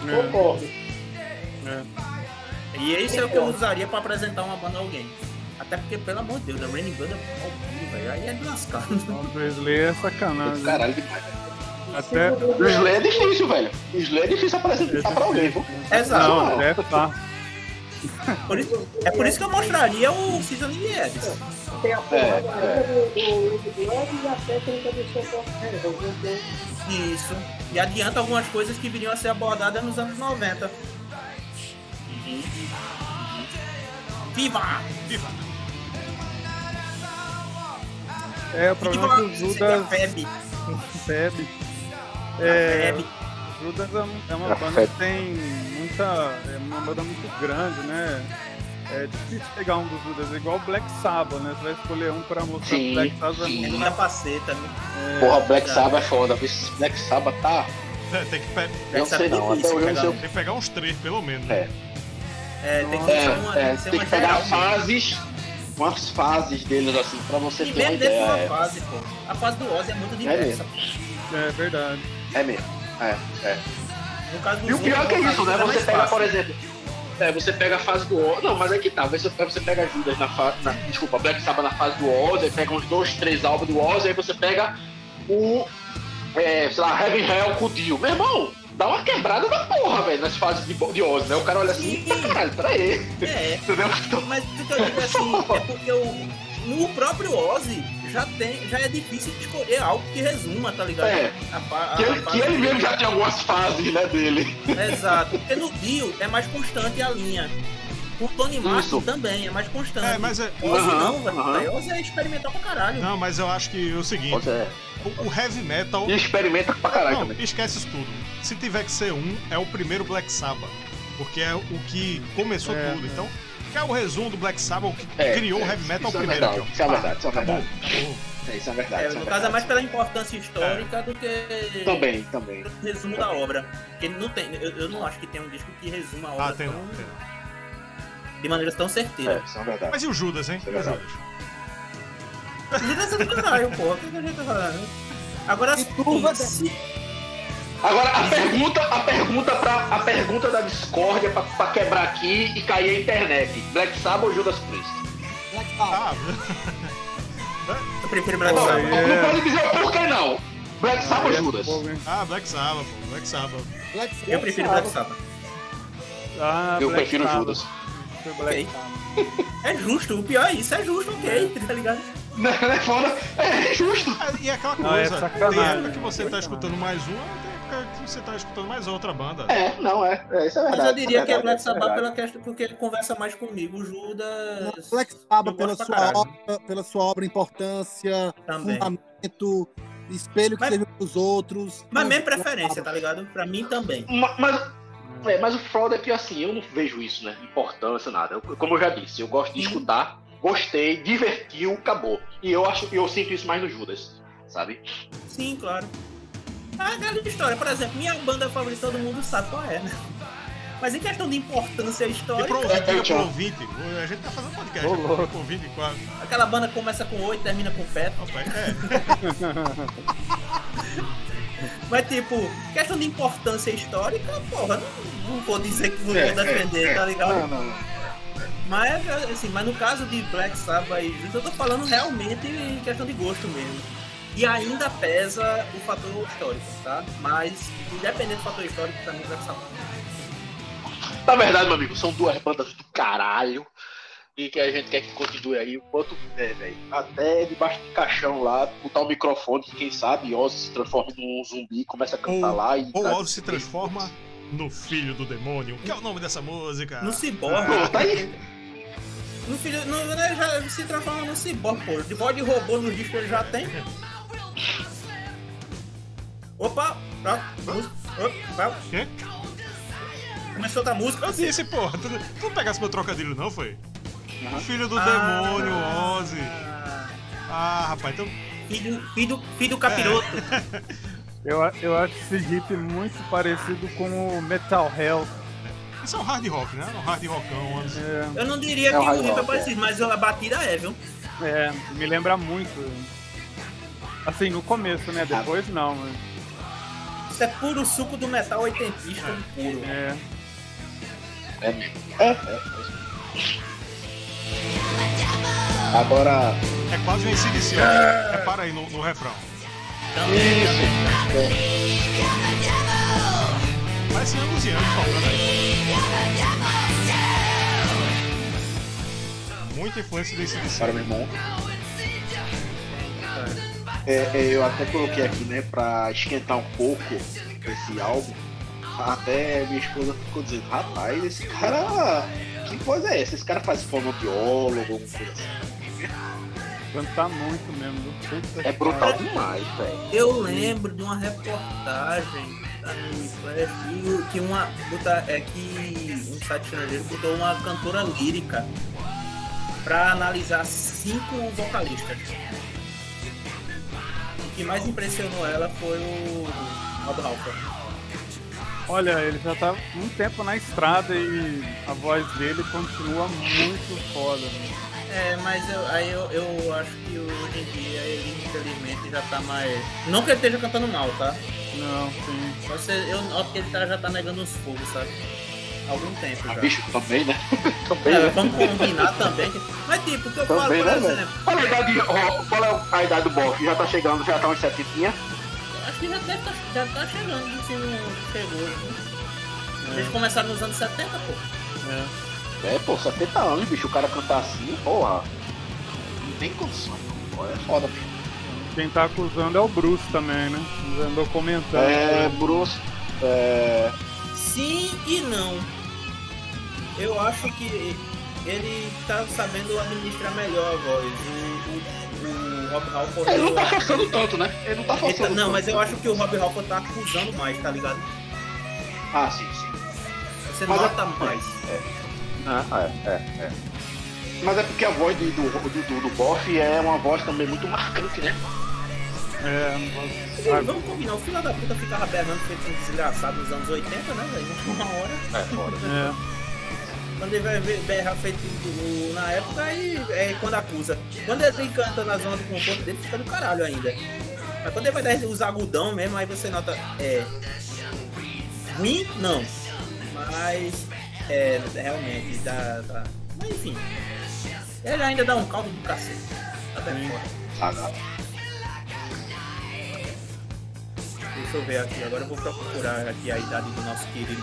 Concordo. E esse é o que eu usaria pra apresentar uma banda a alguém. Até porque, pelo amor de Deus, a Raining Blood é mal velho. Aí é de lascar. O do Slayer é sacanagem. Caralho, demais. Até. O Slay é difícil, velho. O Slay é difícil apresentar pra alguém, viu? Exato. Não, até tá. Por isso- é por isso que eu mostraria o Season Abyss. Tem a porra É, da do, do, do Blood e a técnica do Socorro Isso. E adianta algumas coisas que viriam a ser abordadas nos anos 90. Viva! Viva! É, o problema é que o! Judas Feb. Feb. (laughs) É, Feb. Judas é é uma A banda Feb. que tem muita. É uma banda muito grande, né? É difícil pegar um dos Judas, é igual o Black Sabbath, né? Você vai escolher um pra mostrar Sim, o Black Sabbath é sim. muito Muita faceta. né? Porra, Black Sabbath é foda. Black Sabbath tá. É, tem, que pe- Eu não sei não, até hoje eu tem que pegar uns três, pelo menos. É. né? É, tem que É, uma, é, tem que tem que pegar fases. Com as fases deles, assim, pra você E ter uma ideia. uma É, fase, pô. A fase do Ozzy é muito diversa. É verdade. é mesmo. É, é. No caso do E o pior é que é isso, né? é Você pega, fácil. por exemplo. É, você pega a fase do Oz. Não, mas é que tá. Você, você pega Judas na fase. Desculpa, Black Sabbath na fase do Oz, aí pega uns dois, três álbuns do Oz, aí você pega o. É, sei lá, Heaven Hell com o Dio. Meu irmão, dá uma quebrada da porra, velho, nas fases de, de Oz, né? O cara olha assim, Sim. "Eita, caralho, peraí. É, (laughs) Entendeu? Então, mas o que eu digo assim, (laughs) é porque o, no próprio Ozzy já, tem, já é difícil de escolher algo que resuma, tá ligado? É. A, a, que, ele, que ele mesmo já tem algumas fases, né, dele. (laughs) Exato. Porque no Dio é mais constante a linha. O Tony Martin também é mais constante. É, mas é. Ozzy Aham, não, velho. aham. Ozzy é experimental pra caralho. Não, mas eu acho que é o seguinte: é. o, o heavy metal. E experimenta pra caralho Não, também. esquece isso tudo. Se tiver que ser um, é o primeiro Black Sabbath. Porque é o que começou É, tudo. é. Então, quer o resumo do Black Sabbath, o que É, criou o é, heavy metal isso é primeiro. verdade, aqui, ó. isso é verdade, isso é verdade. acabou. É, isso é verdade. É, isso é no caso é verdade. mais pela importância histórica do que Também, também. o resumo da obra. Porque não tem, eu, eu não acho que tem um disco que resuma a obra Ah, tem tão- não. tem de maneira tão certeira. É, isso é verdade. Mas e o Judas, hein? Isso é o verdade. Judas? Judas é do caralho, porra. O que que a gente tá falando? Agora, E se, Agora a pergunta, a pergunta pra, a pergunta da discórdia pra, pra quebrar aqui e cair a internet. Black Sabbath ou Judas Priest? Black Sabbath. Ah, eu prefiro Black Não, Sabbath. é. não pode dizer o porquê não. Black Sabbath ou Aí é Judas? ah, Black Sabbath, pô. Black Sabbath. Black Sabbath. Eu prefiro Black Sabbath. Ah, Eu Black prefiro Sabbath. Judas. Foi Black Ok. Sabbath. É justo, o pior é isso, é justo, ok, tá ligado? Não é foda? É justo. Ah, E é aquela Não, é coisa, tem época que você tá escutando mais uma, tem época que você tá escutando mais outra banda. É, não, é. é isso é Mas verdade. eu diria que é verdade, Black isso é Sabbath verdade. pela questão, porque ele conversa mais comigo. O Judas. Black Sabbath pela sua, caralho. obra, pela sua obra, importância, Também. fundamento, espelho que Mas- serve pros outros. Mas Black preferência, Sabbath. tá ligado? Pra mim também. Ma- Mas, é, mas o foda é que assim, eu não vejo isso, né? Importância, nada. Eu- como eu já disse, eu gosto de escutar, gostei, divertiu, acabou. E eu acho eu sinto isso mais no Judas, sabe? Sim, claro. Ah, aquela história, por exemplo, minha banda favorita todo mundo sabe qual é, né? Mas em questão de importância E histórica, pro ouvinte, diga pro ouvinte, a gente tá fazendo podcast, Ô, né? pro ouvinte, com a... aquela banda começa com 8 termina com pé. Opa, é, (laughs) Mas, tipo, questão de importância histórica, porra, não, não vou dizer que não É, vou defender, tá ligado? Não, não. Mas, assim, mas no caso de Black Sabbath e Judas, eu tô falando realmente em questão de gosto mesmo. E ainda pesa o fator histórico, tá? Mas, independente do fator histórico, pra mim, Black Sabbath. Na verdade, meu amigo, são duas bandas do caralho. E que a gente quer que continue aí o quanto puder, velho. Até debaixo do caixão lá, botar o microfone, que quem sabe Ozzy se transforma num zumbi, começa a cantar Ou- lá e. Ou Ozzy se transforma no filho do demônio. que é o nome dessa música? No Cyborg. Pô, tá aí. No filho, no, né, já se transforma no Cyborg, pô. De voz de robô nos discos ele já tem. Opa! Música. Opa, Quê? começou outra música. Eu disse, porra, tu, tu não pegasse meu trocadilho não, foi? O filho do Ah. demônio, Ozzy. Ah, rapaz, então... Filho, filho, filho do capiroto. (laughs) Eu, eu acho esse riff muito parecido com o Metal Hell. Isso é um hard rock, né? Um hard rockão. É, Eu não diria É que o riff é rock, parecido, mas a batida é, viu? é, me lembra muito. Assim, no começo, né? Depois não. mas, Isso é puro suco do metal oitentista puro. É, É mesmo. É, é. é. Agora. É quase um ACDC. ó. Repara aí no, no refrão. Isso. Parece Angus Young tocando aí. Muita influência do ACDC. Para meu irmão. É, é, eu até coloquei aqui, né, pra esquentar um pouco esse álbum. Até minha esposa ficou dizendo, rapaz, esse cara. Que coisa é essa? Esse cara faz fonoaudiólogo, alguma coisa assim. Canta muito mesmo. Puta É brutal demais, velho. Eu lembro de uma reportagem da Uniflash que, que uma botar, é que um site estrangeiro botou uma cantora lírica pra analisar cinco vocalistas. O que mais impressionou ela foi o Rob Halford. Olha, ele já tá um tempo na estrada e a voz dele continua muito foda. né? É, mas eu, aí eu, eu acho que hoje em dia ele infelizmente já tá mais. Não que ele esteja cantando mal, tá? Não, sim. Você, eu noto que ele tá, já tá negando os fogos, sabe? Há algum tempo Ah, já. bicho, também, né? (laughs) também, É, né? vamos combinar também. Mas tipo, o que eu falo, por né, exemplo? Qual a idade, ó, qual é a idade do Boff? Já tá chegando, já tá uns 70 acho que já deve tá, já tá chegando, se não chegou. né? Eles começaram nos anos 70, pô. É, pô, 70 anos, bicho, o cara cantar assim, porra. Não tem condição. Pô, é foda, bicho. Quem tá acusando é o Bruce também, né? Ele andou comentando. É, Bruce. É. Sim e não. Eu acho que ele tá sabendo administrar melhor a voz. O, o, o Rob Halford. Ele não tá acho que- forçando tanto, né? Ele não tá ele tá- forçando não, tanto. mas eu acho que o Rob Halford tá acusando mais, tá ligado? Ah, sim, sim. Você Mas nota é- mais. Ah, é, é, é. Mas é porque a voz do, do, do, do, Boff é uma voz também muito marcante, né? É, Sim, vamos combinar, o filho da puta ficava berrando feito um desgraçado nos anos 80, né, velho? Uma hora. É, foda. é. Quando ele vai ver- berrar feito do- na época, aí é quando acusa. Quando ele canta na zona do conforto dele, fica do caralho ainda. Mas quando ele vai dar os agudão mesmo, aí você nota. É. Ruim? Não. Mas. É, realmente, dá. dá. Mas enfim. Ele ainda dá um caldo do cacete. Tá bem foda. Ah, não. Deixa eu ver aqui, agora eu vou procurar aqui a idade do nosso querido.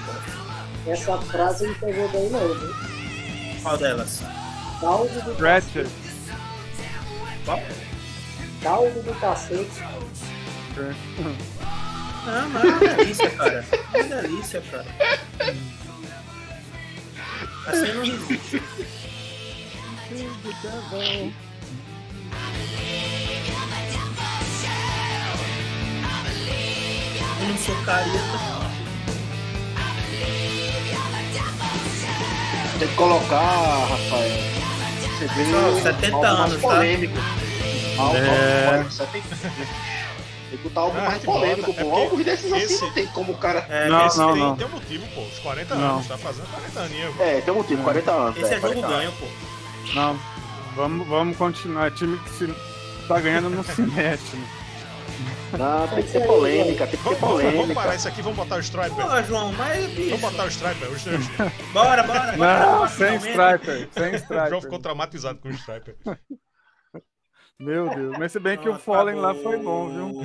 Essa frase não pegou bem não, viu? Qual delas? Caldo do Ratchet. Qual? caldo do cacete. Ah, mas é uma delícia, cara. É uma delícia, cara. (laughs) Assim não. Eu não sou careta. Tem que colocar, Rafael. Você vê Só 70 algo mais anos, tá? polêmico. Algo, É. algo, 70. Tem que botar algo Ah, mais que polêmico, bota. É pô. porque Algo desses assim esse- não tem como o cara. É, Não, esse, não, tem, não. tem um motivo, pô. Os 40 Não. anos, tá fazendo 40 aninhos. É, tem um motivo, 40 anos. esse é jogo 40 ganho, pô. Não. Vamos, vamos continuar. Time que se tá ganhando não se (laughs) mexe. né? Não, tem que ser polêmica, tem que ser Vamos, vamos, parar polêmica. isso aqui, vamos botar o Striper. Pô, João, mas bicho. Vamos botar o Striper. O Striper. Bora, bora, bora. Não, bora, sem finalmente. striper. Sem O João ficou striper. traumatizado com o Striper. Meu Deus. Mas se bem que Não, o Fallen lá acabou. foi bom, viu?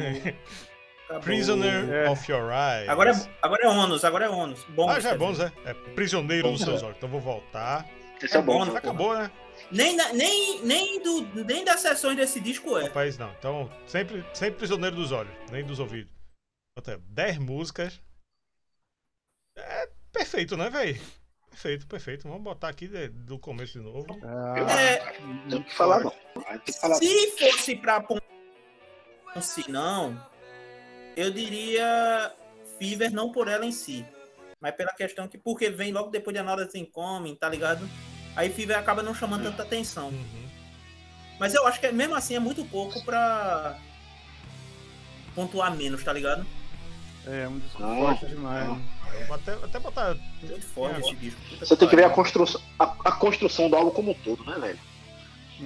Acabou. Prisoner É. of Your Eyes. Agora é, agora é ônus, agora é ônus. Bom, Ah, já é bom, Zé. É prisioneiro dos seus olhos. Então vou voltar. Esse é bom. bônus. Acabou, né? Nem, nem, nem, do, nem das sessões desse disco é. Rapaz, não. Então, sempre, sempre prisioneiro dos olhos, nem dos ouvidos. Então, 10 músicas. É perfeito, né, velho? Perfeito, perfeito. Vamos botar aqui de- do começo de novo. Ah, É, Não tem que falar, não. Aí Tem que falar. se fosse um se não, eu diria Fever não por ela em si, mas pela questão que porque vem logo depois de Another Thing Coming, tá ligado? Aí Fever acaba não chamando tanta atenção. Uhum. Mas eu acho que mesmo assim é muito pouco pra pontuar menos, tá ligado? É um disco Não, forte demais. não. né? Vou até, até botar. Muito forte É, esse disco. Você tem que ver a construção, a, a construção do álbum como um todo, né, velho?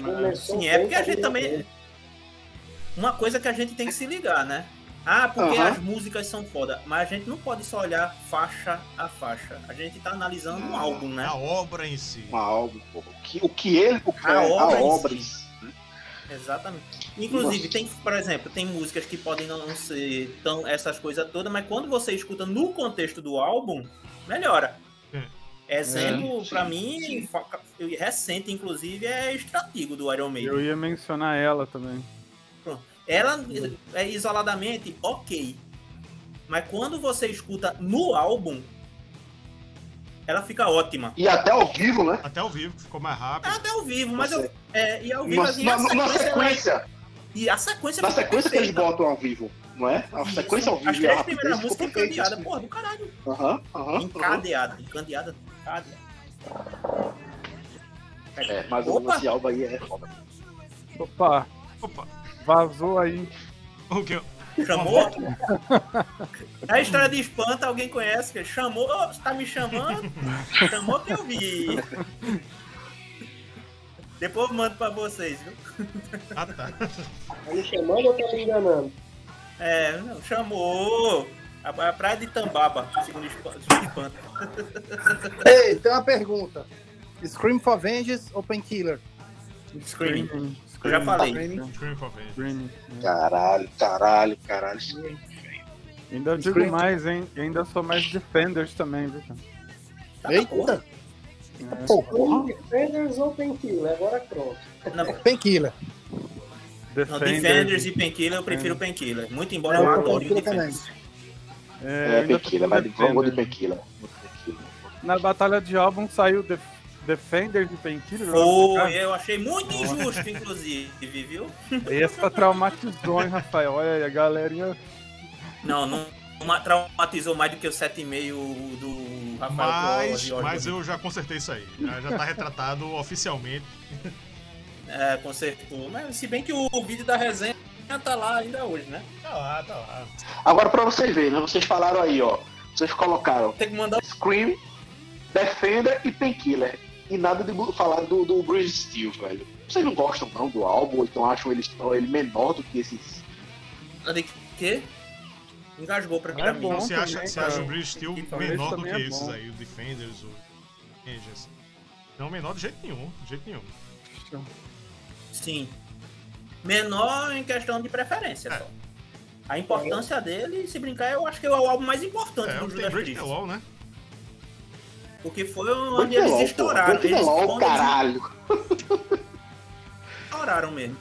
Começou Sim, é porque a gente também. Uma coisa que a gente tem que se ligar, né? Ah, porque Aham. as músicas são foda. Mas a gente não pode só olhar faixa a faixa. A gente tá analisando um Não, álbum, né? A obra em si. Um álbum, pô. O que, o que ele. O que A é, obra a em obra si. em si? Exatamente. Inclusive, Nossa. tem, por exemplo, tem músicas que podem não ser tão essas coisas todas, mas quando você escuta no contexto do álbum, melhora. Hum. Exemplo, É, pra sim, mim, sim. recente, inclusive, é Estratigo do Iron Maiden. Eu ia mencionar ela também. Ela é isoladamente ok. Mas quando você escuta no álbum, ela fica ótima. E até ao vivo, né? Até ao vivo, que ficou mais rápido. É até ao vivo, mas Você- eu. É, e ao vivo, Na, assim, a na- na sequência, ela- sequência, E a sequência na sequência que eles botam ao vivo, não é? A Isso. sequência ao vivo As e a três primeiras músicas encadeadas, assim. porra, do caralho. Aham, aham. Encadeada, encadeada, encadeada. É, mas Opa! esse álbum aí é foda. Opa, Opa, vazou aí. o que? Chamou? É (laughs) a história de espanto, alguém conhece, que chamou, você tá me chamando? (laughs) Chamou que eu vi. Depois eu mando pra vocês, viu? Ah, tá. Tá me chamando ou tá me enganando? É, não, chamou. A, a praia de Tambaba, segundo espa- segundo espanto. Ei, tem uma pergunta. Scream for Vengeance ou Painkiller? Screaming. Eu já falei. Scream for Vengeance. Caralho, caralho, caralho. Ainda digo Scream. mais, hein? E ainda sou mais Defenders também, viu? cara? Eita! É. Porra. Defenders ou Painkiller? Agora pronto. Não, Painkiller. não, Defenders e Painkiller, eu prefiro Painkiller. Muito embora É, eu adore o Painkiller. Defenders. É, É, mas vamos de Defenders. Tequila. Na batalha de álbum saiu Def Defenders e Painkiller. Foi, eu achei muito injusto, inclusive, viu? Essa traumatizou, hein, Rafael? Olha aí, a galerinha. Não, não uma- traumatizou mais do que o 7,5 do Rafael Mas, Osborne. mas eu já consertei isso aí. Já, tá retratado (laughs) oficialmente. É, consertou. Mas se bem que o vídeo da resenha tá lá ainda hoje, né? Tá lá, tá lá. Agora pra vocês verem, né? Vocês falaram aí, ó. Vocês colocaram Tem que mandar Scream, Defender e Painkiller. E nada de falar do, do Bruce Steel, velho. Vocês não gostam não do álbum, ou então acham ele, ele menor do que esses. de quê? Engasgou pra, É pra mim. bom. Então você acha, também, você acha o British Steel menor do que é esses aí, o Defenders, o Angels? Não, menor de jeito nenhum, de jeito nenhum. Sim. Menor em questão de preferência É. só. A importância dele, se brincar, eu acho que é o álbum mais importante É, do Judas Break Priest. Law, né? Porque foi onde eles Break porra. estouraram. Break the Eles, caralho. estouraram mesmo.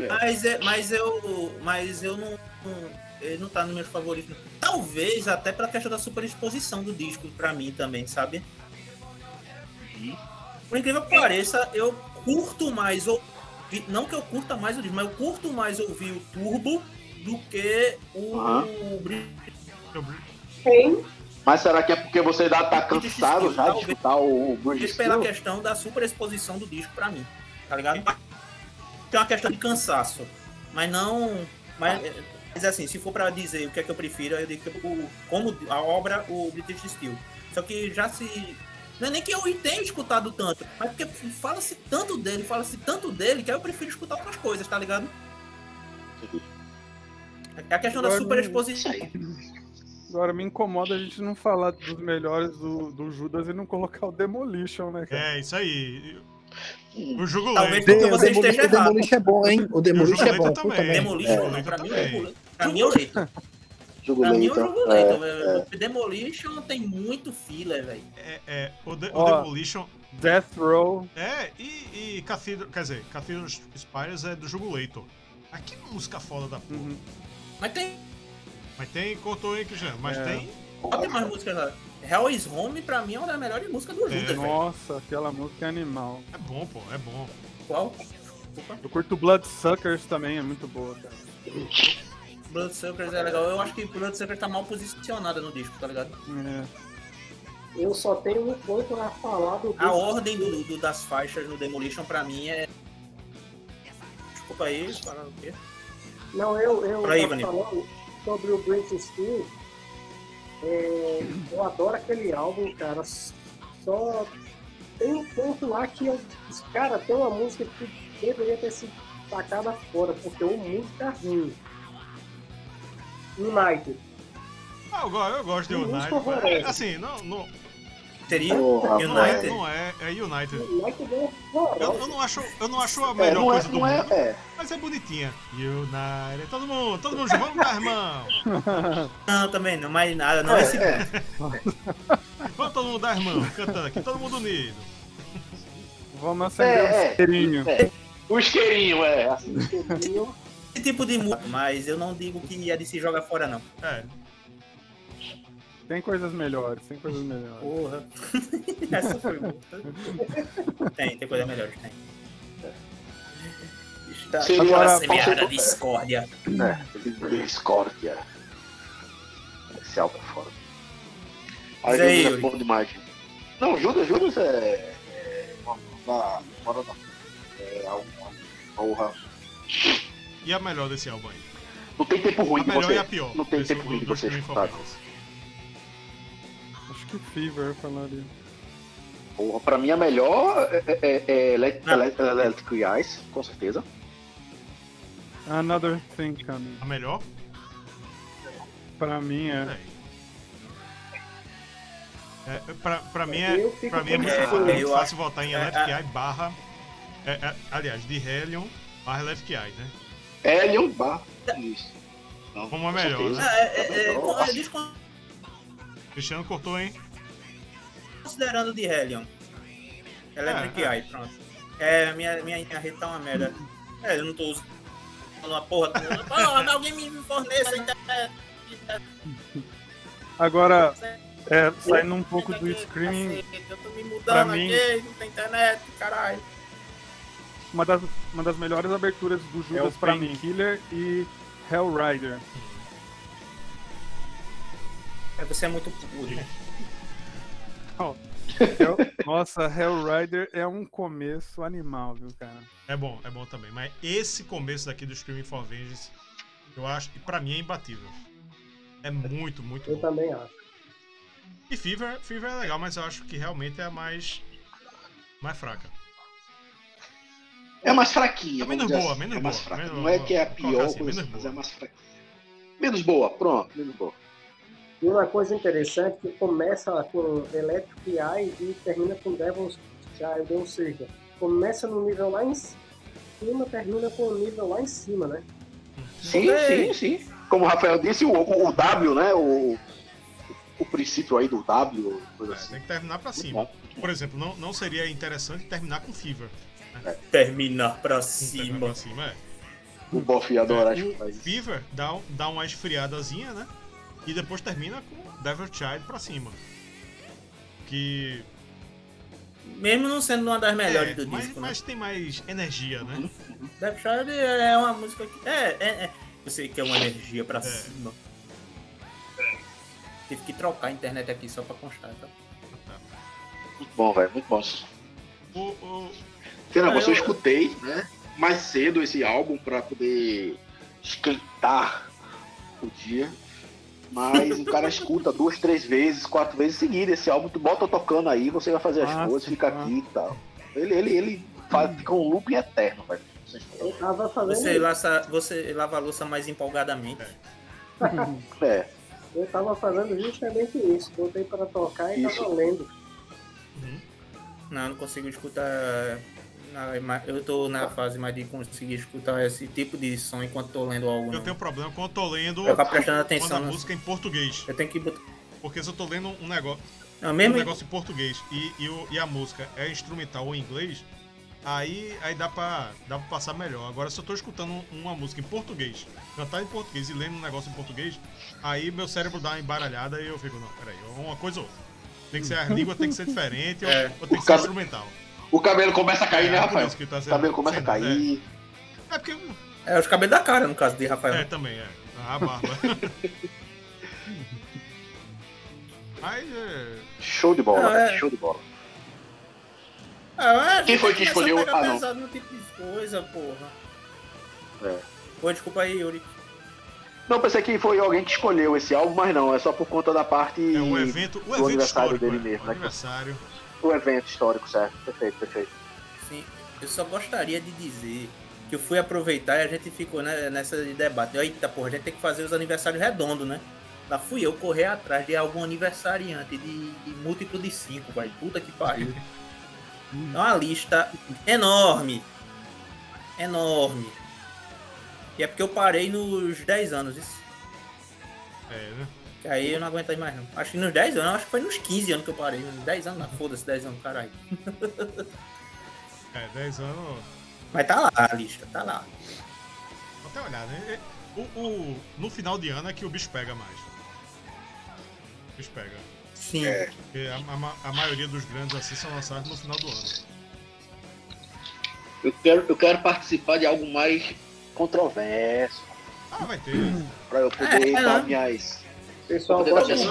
É. Mas, é, mas eu. Mas eu não. não- Ele não tá nos meus favoritos. Talvez até pela questão da superexposição do disco pra mim também, sabe? Por incrível que pareça, eu curto mais ouvir. Não que eu curta mais o disco, mas eu curto mais ouvir o Turbo do que o. Br- Tem. Mas será que é porque você já tá cansado já de escutar o Bruce Talvez pela questão da superexposição do disco pra mim. Tá ligado? Tem uma questão de cansaço. Mas não. Mas, mas assim, se for pra dizer o que é que eu prefiro, eu digo que o, como a obra, o British Steel. Só que já se. Não é nem que eu tenha escutado tanto, mas porque fala-se tanto dele, fala-se tanto dele, que aí eu prefiro escutar outras coisas, tá ligado? É a questão da Agora, superexposição. Agora me incomoda a gente não falar dos melhores do, do Judas e não colocar o Demolition, né, cara? É, isso aí. O jogo Talvez porque o você Demolition, esteja o Demolition é bom, hein? O Demolition é bom. também. Demolition, É. pra mim, é o- pra mim é o jeito. (laughs) Jogo Pra mim é o lento. jogo é. lento, velho. Demolition tem muito filler, velho. É, é, o, de, o Ó. Demolition. Death Row. É, e, e Cathedral. Quer dizer, Cathedral Spires é do jogo Leitor. Ah, que música foda da porra. Uhum. Mas tem, Mas tem, cortou aí, Cristiano. Mas É. tem. tem mais músicas lá. Hell is Home, pra mim, é uma das melhores músicas do Judas, velho. Nossa, aquela música é animal. É bom, pô, é bom. Qual? Desculpa. Eu curto Bloodsuckers também, é muito boa, cara. (laughs) Bloodsuckers é legal. Eu acho que Bloodsuckers tá mal posicionada no disco, tá ligado? É. Eu só tenho um ponto a falar do A ordem do, do- das faixas no Demolition, pra mim, é... Desculpa aí, falar o quê? Não, eu, eu Por aí, falando sobre o British Steel. É, eu adoro aquele álbum, cara. Só tem um ponto lá que eu. Cara, tem uma música que deveria ter sido sacada fora, porque o música ruim. United. Ah, eu, eu gosto de United. É, assim, não, não, Seria Porra, não, é, United? não é. É United. United é Eu, eu não acho, eu não acho a É, melhor é, coisa do não é, mundo, é. mas é bonitinha. United. Todo mundo, todo mundo, junto, vamos dar as mãos. Não, também não, mais nada. Não é, esse. Vamos todo mundo dar as mãos, cantando aqui, todo mundo unido. Vamos acender É, um é. isqueirinho. É. O isqueirinho, é. Assim. tipo de música, mas eu não digo que é de se jogar fora, não. É, Tem coisas melhores, tem coisas melhores. Porra. Essa foi boa. Tem, tem coisa melhor, tem. Está Seria- agora falta- a discórdia. É, Discordia. Esse álbum é foda. Aí aí, Judas é bom demais. Não, Judas, Judas é. é uma uma- fora da. É uma porra. E a melhor desse álbum aí? Não tem tempo ruim A de melhor você. e a pior. Não tem tempo ruim de você escutar. Acho que Fever eu falaria. Porra, pra mim a melhor é, é, é Electric Eyes, com certeza. Another Thing Coming. A melhor? Pra mim é. É. É, pra, pra mim é, pra mim é muito, é muito Eu fácil votar em é, Electric Eye barra. é, é, aliás, de Helion barra Electric Eye, né? Helion Bar. Isso. Não, Como a com melhor, certeza. né? É, é, é, con- é, descon- Cristiano cortou, hein? Considerando de Helion. Electric É, é. Eye, pronto. É, minha, minha, minha rede tá uma merda. É, eu não tô usando uma porra. (laughs) Pô, alguém me forneça a internet. Agora, é, saindo um pouco do Screaming, Eu tô me pra mudando mim- aqui, não tem internet, caralho. Uma das, uma das melhores aberturas do É Judas o pra Pain. mim, Killer e Hellrider. É, Você é muito puro. (laughs) Hell- Nossa, Hellrider é um começo animal, viu, cara? É bom, é bom também. Mas esse começo daqui do Screaming for Vengeance, eu acho que pra mim é imbatível. É muito, muito Eu bom. também acho. E Fever, Fever é legal, mas eu acho que realmente é a mais. mais fraca. É mais fraquinha. É menos boa, assim. menos é mais boa, fraca. menos- não é que é a pior assim, coisa, mas boa. é mais fraquinha. Menos boa, pronto, menos boa. E uma coisa interessante que começa com Electric Eye e termina com Devil's Child, ou seja, começa no nível lá em cima, termina com o nível lá em cima, né? Sim, sim, sim. Como o Rafael disse, o, o- o W, né? O, o princípio aí do W, coisa É, assim. tem que terminar pra cima. Por exemplo, não, não seria interessante terminar com Fever. Terminar pra Terminar cima. pra cima, é. O Boff adora, que o faz. Fever dá, um- dá uma esfriadazinha, né? E depois termina com Devil Child pra cima. Que. Mesmo não sendo uma das melhores é, do mas, disco, né? mas tem mais energia, né? (laughs) Death Child é uma música que. É, é, é. Eu sei que é uma energia pra É. cima. Tive que trocar a internet aqui só pra constar, tá? Muito bom, velho, muito bom. O, o- Um Ah, negócio, eu escutei, né? Mais cedo esse álbum pra poder esquentar o dia. Mas o cara (laughs) escuta duas, três vezes, quatro vezes seguidas esse álbum, tu bota tocando aí, você vai fazer as Ah, coisas, fica ah. aqui e tal. Ele, ele, ele faz, fica um loop eterno, velho. Você. Eu tava fazendo Você, laça, você lava a louça mais empolgadamente. É, (laughs) Eu tava fazendo justamente isso. Botei para tocar e Isso. tava lendo. Não, eu não consigo escutar. Na- Eu tô na fase mais de conseguir escutar esse tipo de som enquanto tô lendo algo. eu não. tenho problema quando eu tô lendo Eu prestando quando atenção. a no- música é em português. Eu tenho que botar. Porque se eu tô lendo um negócio, Não, um mesmo. negócio em português e, e, e a música é instrumental ou em inglês, aí, aí dá, pra, dá pra passar melhor. Agora, se eu tô escutando um- uma música em português, cantar em português e lendo um negócio em português, aí meu cérebro dá uma embaralhada e eu fico, não, peraí, uma coisa ou outra. Tem que ser, a língua tem que ser diferente ou, É. ou tem que ser instrumental. O cabelo começa a cair, né, É, por Rafael? tá O sendo- cabelo começa a sendo- cair. É, é porque. É os cabelos da cara, no caso de Rafael. É, também, é. A barba. (laughs) Mas é. Show de bola, é- show de bola. Ah, é, Quem foi que escolheu? Ah, não. no tipo de coisa, porra. É. Pô, desculpa aí, Yuri. Não, pensei que foi alguém que escolheu esse álbum, mas não, é só por conta da parte É um evento. O do evento aniversário dele é. mesmo, O né? aniversário. Do evento histórico, certo? Perfeito, perfeito. Sim, eu só gostaria de dizer que eu fui aproveitar e a gente ficou né, nessa de debate. Eita, porra, a gente tem que fazer os aniversários redondos, né? Lá fui eu correr atrás de algum aniversariante de, de múltiplo de 5, vai. Puta que pariu. É uma lista enorme. Enorme. E é porque eu parei nos 10 anos, isso. É, né? Que aí eu não aguento mais não. Acho que nos 10 anos, acho que foi nos 15 anos que eu parei. Nos 10 anos, não, foda-se, 10 anos, caralho. É, 10 anos. Mas tá lá a lista, tá lá. Vou até olhar, né? É, O, o- no final de ano é que o bicho pega mais. O bicho pega. Sim. Porque a, a a maioria dos grandes assim são lançados no final do ano. Eu quero, eu quero participar de algo mais controverso, Ah, vai ter. pra eu poder É, dar é. minhas. O pessoal gosta de.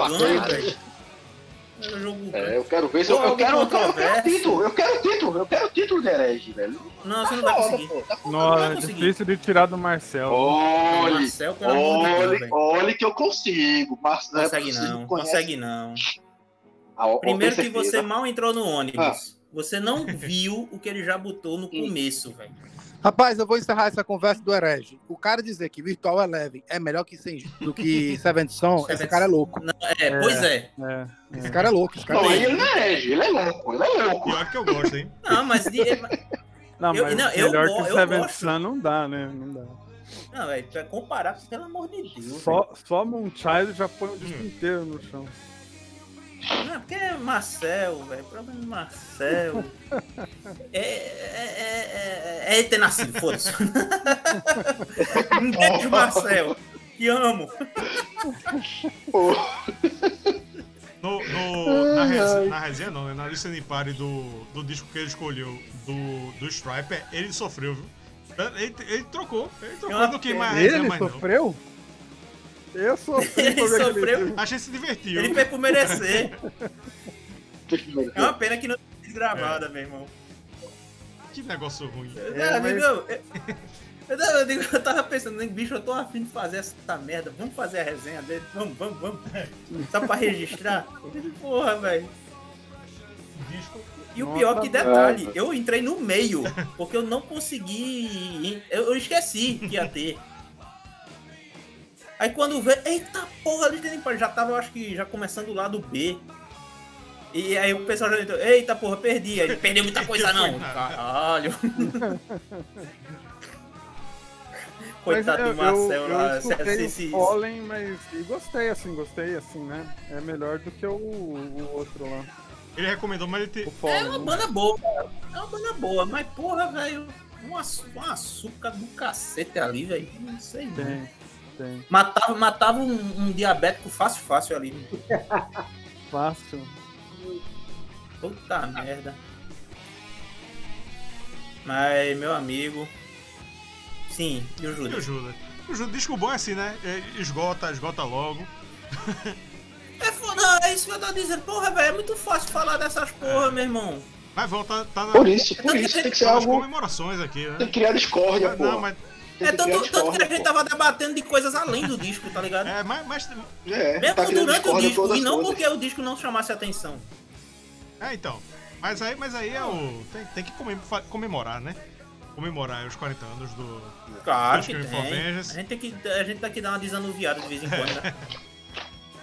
É um jogo É, eu quero ver se eu, eu quero, eu quero, eu quero controverso. título, eu quero título, eu quero título de herege, velho. Não, você não vai Foda, conseguir. tá vai Nossa, é difícil de tirar do Marcel. Marcel, olhe, velho. olhe que eu consigo, mas não é Consegue não, conhece- consegue não. Ah, Primeiro que você mal entrou no ônibus. Ah. Você não viu o que ele já botou no começo, velho. Rapaz, eu vou encerrar essa conversa do herege. O cara dizer que Virtual Eleven é melhor que sem, do que (laughs) Seventh Son, esse cara é louco. Não, é, pois é. É, Esse cara é louco. Esse cara Não, é ele não é Edge, ele é louco, ele é louco. Pior que eu gosto, hein? Não, mas. de- (laughs) Não, Eu- mas não, eu melhor go- que eu Seven. Sun não dá, né? Não dá. Não, velho, tu vai comparar, pelo amor de Deus. Só, só Moonchild já põe o disco inteiro no chão. Não, porque é Marcel, velho. Problema de Marcel. É, é, é, é, é ter nascido, foda-se. Um beijo, Marcel. Te amo. No, no- na, resenha, na resenha não, né? Na lista de pare do, do disco que ele escolheu, do, do Striper, ele sofreu, viu? Ele, ele trocou, ele trocou, não quis mais Ele mais não. Eu sofri Ele sofreu. A gente se divertiu. Ele fez por merecer. É uma pena que não tem gravada, meu irmão. Que negócio ruim. Eu, É, eu mas- eu, eu, eu digo, eu tava pensando, "Nem, bicho, eu tô afim de fazer essa merda. Vamos fazer a resenha dele? Vamos, vamos, vamos. Só pra registrar? Porra, velho. Disco. E o Nossa, pior que detalhe, eu entrei no meio, porque eu não consegui. Eu, eu esqueci que ia ter. Aí quando vê, eita porra, ali tem já tava, eu acho que já começando o lado B. E aí o pessoal já entrou, eita porra, perdi. Aí, perdeu muita (laughs) coisa não. Caralho. (laughs) Coitado Mas do Marcel eu, lá, eu se- escutei se- o se- Fallen, mas e gostei, assim, gostei, assim, né? É melhor do que o, o outro lá. Ele recomendou, mas ele te... O Fallen. É uma né? banda boa, cara. É uma banda boa, mas porra, velho, um, um açúcar do cacete ali, velho. Não sei não. Tem. Matava, matava um, um diabético fácil, fácil ali. (laughs) Fácil. Puta merda. Mas, meu amigo. Sim, e o E o Judas? Judas? O Judas, disco bom é assim, né? É, Esgota, esgota logo. (laughs) É foda, é isso que eu tô dizendo. Porra, velho, é muito fácil falar dessas porra, meu irmão. Mas volta, tá na, Por isso, por isso tem que ser algo. comemorações aqui, né? Tem que criar discórdia, pô. não, mas, É tanto, tanto que a gente tava debatendo de coisas além do disco, tá ligado? é, mas, mas É, Mesmo tá durante o disco, e não coisas. porque o disco não chamasse atenção. É, então. Mas aí, mas aí é o. Tem, tem que comemorar, né? Comemorar os 40 anos do. Claro Acho que tem. A gente tem que, a gente tem que dar uma desanuviada de vez em quando, né? (laughs)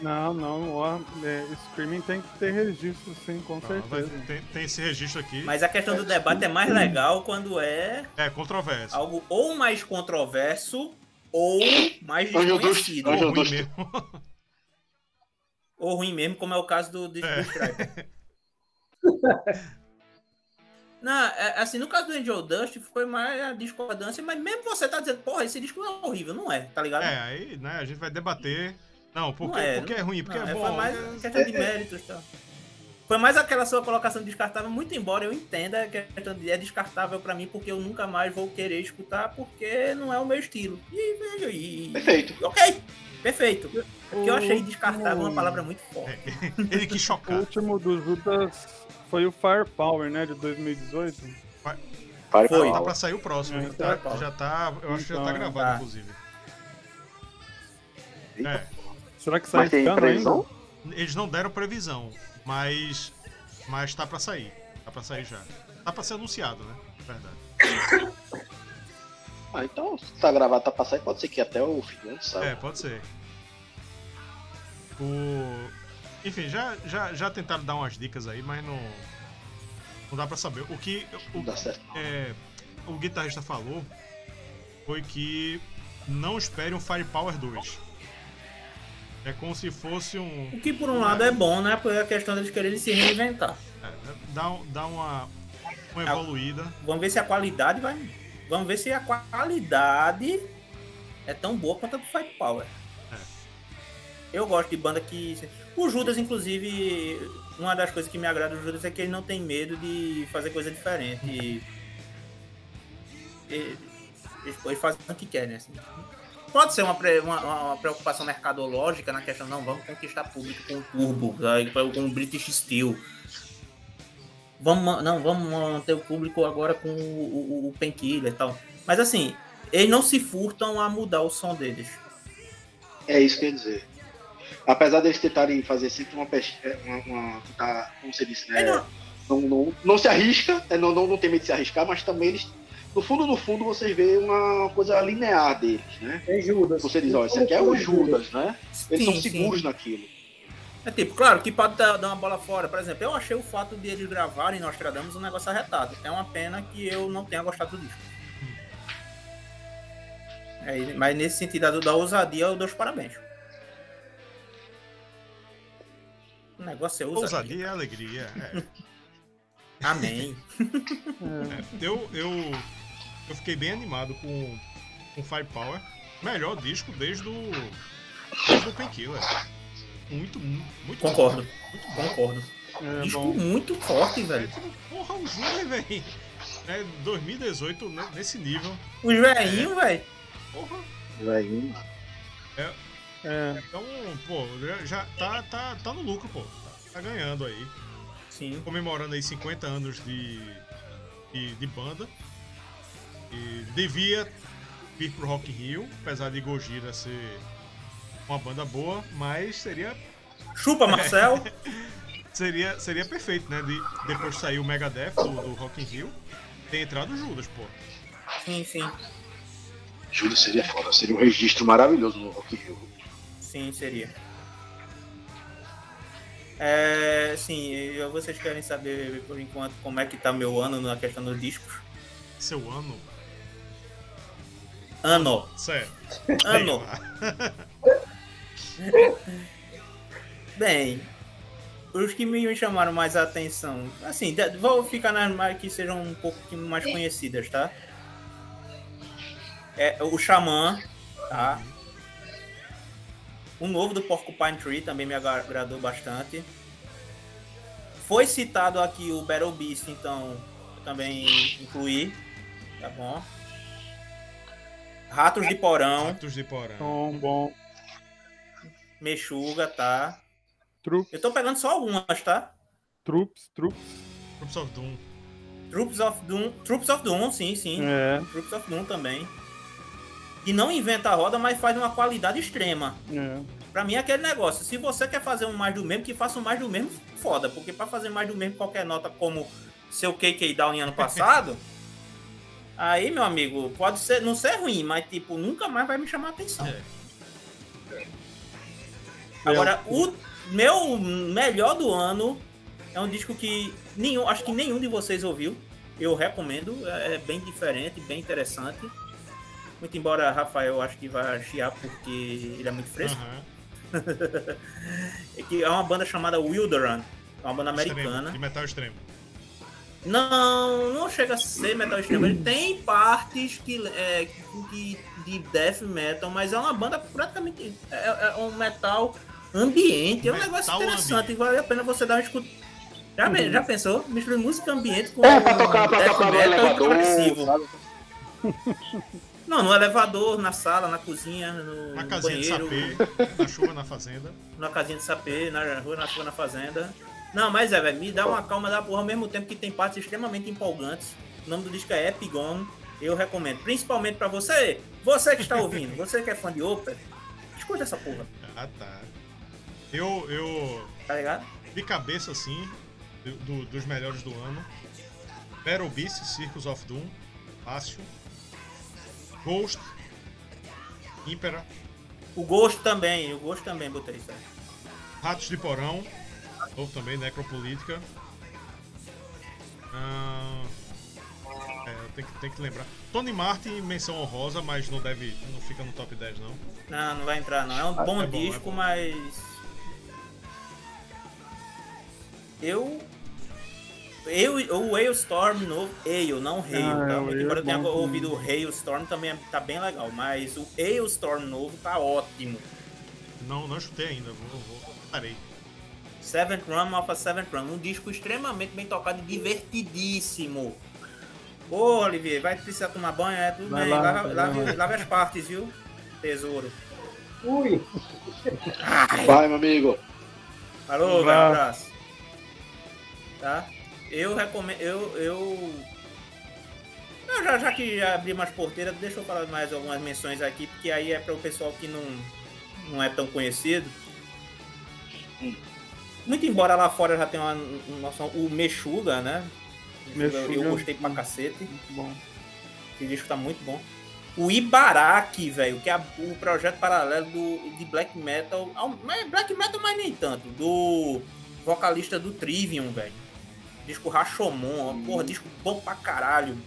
Não, não, ó, é, streaming tem que ter registro, sim, com Não, certeza. tem, tem esse registro aqui. Mas a questão do debate é mais legal quando é É, controverso. algo ou mais controverso ou mais desconhecido. Ou ruim mesmo. Ou ruim mesmo, como é o caso do disco É. do Striper. (laughs) Não, é, assim, no caso do Angel Dust foi mais a discordância, mas mesmo você tá dizendo, porra, esse disco é horrível, não é, tá ligado? É, aí, né, a gente vai debater. Não, porque, Não é, porque é ruim, porque Não, é é, bom. Foi mais é- questão de méritos e tal. Foi mais aquela sua colocação descartável, muito embora eu entenda que a questão de é descartável pra mim, porque eu nunca mais vou querer escutar, porque não é o meu estilo. E veja aí. Perfeito. Ok, perfeito. É porque eu achei O descartável uma palavra muito forte. Ele quis O chocar. último do Judas foi o Firepower, né, de 2018. Pare Foi. pra Tá pra sair o próximo. É, já, tá, tá. já tá. Eu acho que já tá Então, gravado, tá. inclusive. Eita. É. Será que sai Mas tem esse ano previsão? ainda? Eles não deram previsão, mas. Mas tá pra sair. Tá pra sair já. Tá pra ser anunciado, né? Verdade. (laughs) Ah, então, se tá gravado, tá pra sair, pode ser que até o fim do ano saia. É, pode ser. O... Enfim, já, já, já tentaram dar umas dicas aí, mas não. Não dá pra saber. O que Não o, dá certo. é, o guitarrista falou foi que não espere um Firepower 2. É como se fosse um. O que por um lado é bom, né? Porque é a questão deles quererem se reinventar. É, dá, dá uma, uma evoluída. Vamos ver se a qualidade vai. Vamos ver se a qualidade é tão boa quanto a do Fight Power. É. Eu gosto de banda que. O Judas, inclusive, uma das coisas que me agrada do Judas é que ele não tem medo de fazer coisa diferente. E... Eles, eles fazem o que querem, assim. Pode ser uma, uma, uma preocupação mercadológica na questão, não, vamos conquistar público com o Turbo, com o British Steel. Vamos, não, vamos manter o público agora com o, o, o Painkiller e tal. Mas assim, eles não se furtam a mudar o som deles. É isso que eu ia dizer. apesar deles tentarem fazer sempre uma pesquisa, uma, uma, tentar, como disse, né? É, não- Não, não, não se arrisca, é, não, não, não tem medo de se arriscar, mas também eles, no fundo, no fundo, vocês veem uma coisa linear deles, né? É Judas. Você diz, ó, esse aqui é o Judas, né? Eles Sim, são sim. seguros naquilo. É tipo, claro que pode dar, uma bola fora. Por exemplo, eu achei o fato de eles gravarem Nostradamus um negócio arretado. É uma pena que eu não tenha gostado do disco. É, mas nesse sentido da, ousadia, eu dou os parabéns. O negócio é ousadia. Ousadia e alegria. é. (laughs) Amém. É, eu, eu, eu fiquei bem animado com, com Firepower. Melhor disco desde o, desde o Painkiller. Muito, muito, muito Concordo. bom, Muito bom. Concordo. É, Disco bom. muito forte, É, velho. porra, o Júnior, velho. É 2018 né, nesse nível. Os velhinhos, velho. Porra. Velhinho. É, Então, pô, já- já tá, tá, tá no lucro, pô. Tá, tá ganhando aí. Sim. Comemorando aí 50 anos de, de, de banda. E devia vir pro Rock in Rio, apesar de Gojira ser uma banda boa, mas seria Chupa, Marcel. (laughs) seria, seria perfeito, né? De, depois de sair o Megadeth do, do Rock in Rio, ter entrado o Judas, pô. Sim, sim. Judas seria foda, seria um registro maravilhoso no Rock in Rio. Sim, seria. É, sim, vocês querem saber por enquanto como é que tá meu ano na questão dos discos? Seu ano. Ano, Certo. ano. (laughs) Bem, os que me chamaram mais a atenção, assim, vou ficar nas mais que sejam um pouco mais conhecidas, tá? É o Xamã, tá? O novo do Porcupine Tree também me agra- agradou bastante. Foi citado aqui o Battle Beast, então também incluí, tá bom? Ratos de Porão, Ratos de Porão. bom, bom. Mexuga, tá? Troops, Eu tô pegando só algumas, tá? Troops, Troops. Troops of Doom. Troops of Doom. Troops of Doom, sim, sim. É, Troops of Doom também. Que não inventa a roda, mas faz uma qualidade extrema. é. Pra mim é aquele negócio. Se você quer fazer um mais do mesmo, que faça um mais do mesmo foda. Porque pra fazer mais do mesmo qualquer nota como seu KK Down em ano passado, (laughs) aí, meu amigo, pode ser, não ser ruim, mas tipo, nunca mais vai me chamar a atenção. É. Agora, o meu melhor do ano é um disco que nenhum, acho que nenhum de vocês ouviu. Eu recomendo, é é bem diferente, bem interessante. Muito embora Rafael acho que vai chiar porque ele é muito fresco. Aham. (laughs) É que é uma banda chamada Wilderan, é uma banda Extremo, americana. De metal extremo. Não, não chega a ser metal extremo. Ele tem partes que, é, que- de death metal, mas é uma banda praticamente. É, é um metal ambiente. É um Metal negócio interessante. ambiente. Vale a pena você dar uma escuta. Já, pe- já pensou? Mistura música ambiente com É, pra tocar- pra death tocar no metal e elevador, progressivo. sabe? (laughs) Não, no elevador, na sala, na cozinha, no, Na no casinha de banheiro, sapê, na chuva, na fazenda. na casinha de sapê, na rua, na rua, na fazenda. Não, mas é, velho, me dá uma calma da porra ao mesmo tempo que tem partes extremamente empolgantes. O nome do disco é Epigon. Eu recomendo. Principalmente pra você, você que está ouvindo, você que é fã de Opera, escuta essa porra, Ah, tá. Eu, eu, tá ligado? de cabeça assim, do- do- dos melhores do ano. Battle Beast, Circus of Doom, fácil. Ghost, Impera, O Ghost também, o Ghost também botei isso aí. Ratos de Porão, novo também, Necropolítica. Ah, é, tem que, tem que lembrar. Tony Martin, menção honrosa, mas não deve. não fica no top 10 não. Não, não vai entrar não. É um bom é bom, é disco, bom. mas. Eu. Eu, o Hailstorm novo, Ale, não Hail, Ah, tá? é, Muito embora é eu tenha bom ouvido o Hailstorm também é- tá bem legal, mas o Hailstorm novo tá ótimo. Não, não chutei ainda, vou. vou parei. Seventh Run Alpha Seventh Run, um disco extremamente bem tocado e divertidíssimo. Ô, Olivier, vai precisar tomar banho, é tudo Vai bem. lá, lave, lá. lave as partes, viu? Tesouro. Ui, Vai, meu amigo. Falou, Vai. um abraço. Tá? Eu recomendo. Eu. Eu, eu já, já que já abri umas porteiras, deixa eu falar mais algumas menções aqui, porque aí é para o pessoal que não, não é tão conhecido. Muito embora lá fora já tenha uma noção. O Meshuga, né? Meshuga, eu Meshuga. gostei pra cacete. Muito bom. Esse disco tá muito bom. O Ibaraki, velho, que é o projeto paralelo do, de black metal. Mas black metal, mas nem tanto. Do vocalista do Trivium, velho. Disco Rashomon, ó, porra, disco bom pra caralho.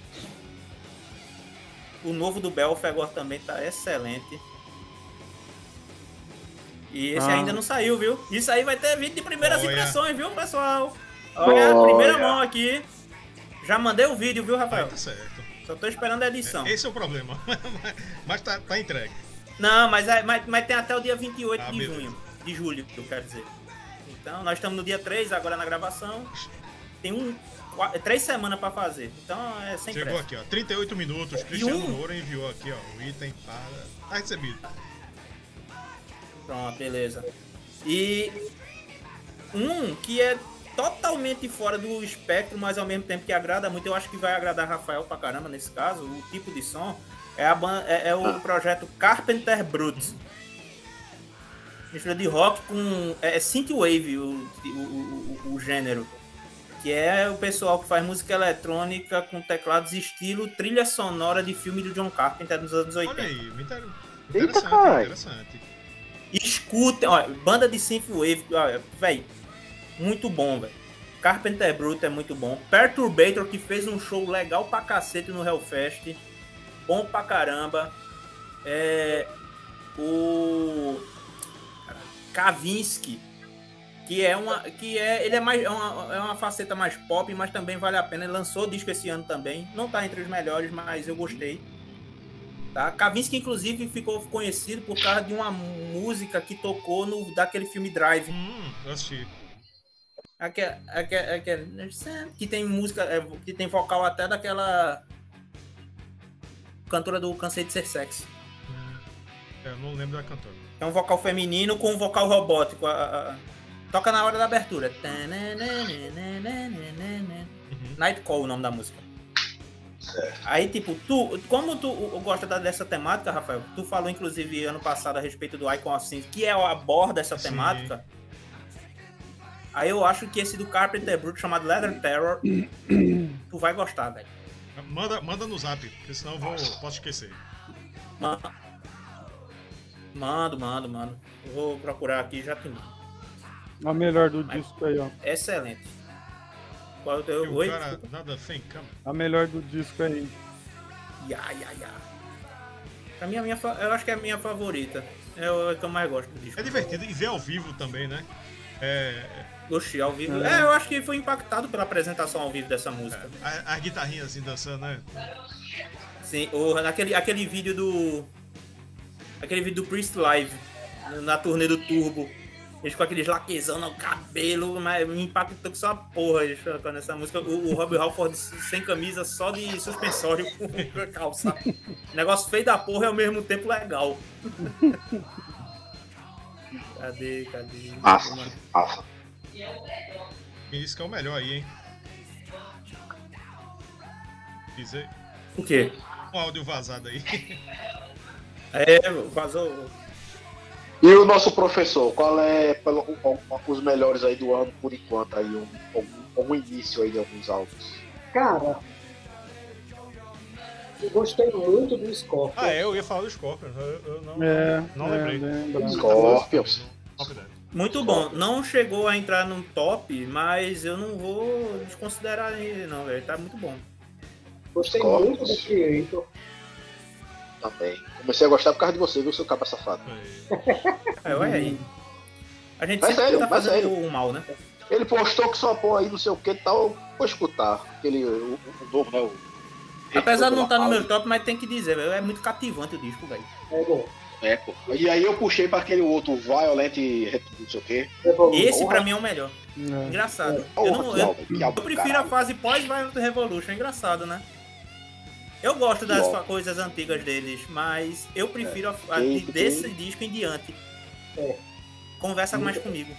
O novo do Belfegor também tá excelente. E esse Ah. ainda não saiu, viu? Isso aí vai ter vídeo de primeiras Olha. impressões, viu, pessoal? Olha, Olha. primeira mão aqui. Já mandei o vídeo, viu, Aí Rafael? tá certo. Só tô esperando a edição. Esse é o problema. (laughs) Mas tá, tá entregue. Não, mas, é- mas, mas tem até o dia 28 Ah, de beleza. junho. De julho, eu quero dizer. Então, nós estamos no dia 3 agora na gravação. Tem um, qua- três semanas pra fazer. Então, é sem Chegou pressa. aqui, ó. 38 minutos. Cristiano um? Moura enviou aqui, ó. O item para. Tá recebido. Pronto, beleza. E um que é totalmente fora do espectro, mas ao mesmo tempo que agrada muito, eu acho que vai agradar Rafael pra caramba nesse caso, o tipo de som, é, a ban- é, é o projeto Carpenter Brut. Mistura de rock com. É, é synthwave o, o, o, o gênero. Que é o pessoal que faz música eletrônica com teclados estilo trilha sonora de filme do John Carpenter dos anos 80. Olha aí, inter- Eita, interessante, interessante. Escutem, ó, banda de synthwave, véi, muito bom, velho. Carpenter Brut é muito bom. Perturbator, que fez um show legal pra cacete no Hellfest. Bom pra caramba. É. O. Kavinsky, que é uma. Que é. Ele é mais. É uma, é uma faceta mais pop, mas também vale a pena. Ele lançou disco esse ano também. Não tá entre os melhores, mas eu gostei. Tá? Kavinsky, inclusive, ficou conhecido por causa de uma música que tocou no daquele filme Drive. Hum, eu assisti. Aquele, aquele, aquele- que tem música, é, que tem vocal até daquela cantora do Cansei de Ser Sexy. É, eu não lembro da cantora. É um vocal feminino com um vocal robótico. a- a- toca na hora da abertura. Uhum. Nightcall o nome da música. Aí, tipo, tu, como tu gosta dessa temática, Rafael, tu falou, inclusive, ano passado a respeito do Icon of Sin, que é aborda essa Sim. temática. Aí eu acho que esse do Carpenter Brut, chamado Leather Terror, tu vai gostar, velho. Manda, manda no zap, porque senão eu vou, posso esquecer. Ma- Mando, mando, mando. Eu vou procurar aqui e já te mando. A melhor do disco aí, ó. Excelente. Qual é o cara, nada tem cama. A melhor do disco aí. Ya, ya, ya. A minha, fa- eu acho que é a minha favorita. É o é que eu mais gosto do disco. É divertido e ver ao vivo também, né? É, Gostei ao vivo. É, eu acho que foi impactado pela apresentação ao vivo dessa música. a- as guitarrinhas assim dançando, né? Sim, o, aquele, aquele vídeo do. Aquele vídeo do Priest Live, na turnê do Turbo. Eles com aqueles laquezão no cabelo, mas me impactou com só porra eles tocando essa música. O, o Rob Halford sem camisa, só de suspensório (laughs) com calça. Negócio feio da porra e ao mesmo tempo legal. (laughs) cadê, cadê? Massa. Quem disse que é o melhor aí, hein? Dizer O quê? um áudio vazado aí. É, vazou. E o nosso professor, qual é pelo, os melhores aí do ano por enquanto aí, um, um, um início aí de alguns álbuns? Cara, eu gostei muito do Scorpion. Ah, é, eu ia falar do Scorpion. Eu, eu não, É, não é, lembrei. lembra. Scorpions. Muito bom. Não chegou a entrar no top, mas eu não vou desconsiderar ele, não, velho. Tá muito bom. Gostei Scorpions. muito do Creator. Também. Comecei a gostar por causa de você, viu, seu capa safado? É, olha aí. A gente Mas sempre sério, tá fazendo sério. o mal, né? Ele postou que só pô aí não sei o que e tal. Vou escutar. Aquele. O, o novo, né? O... Apesar de não estar no meu top, mas tem que dizer, velho. É muito cativante o disco, velho. É bom. É, pô. E aí eu puxei pra aquele outro Violent não sei o que. Revolution. Esse pra mim é o melhor. É. Engraçado. Eu, Porra, não, eu, eu prefiro a fase pós-Violent Revolution. É engraçado, né? Eu gosto das fa- coisas antigas deles, mas eu prefiro a, a- Tem- desse tem- disco em diante. É. Conversa mais comigo.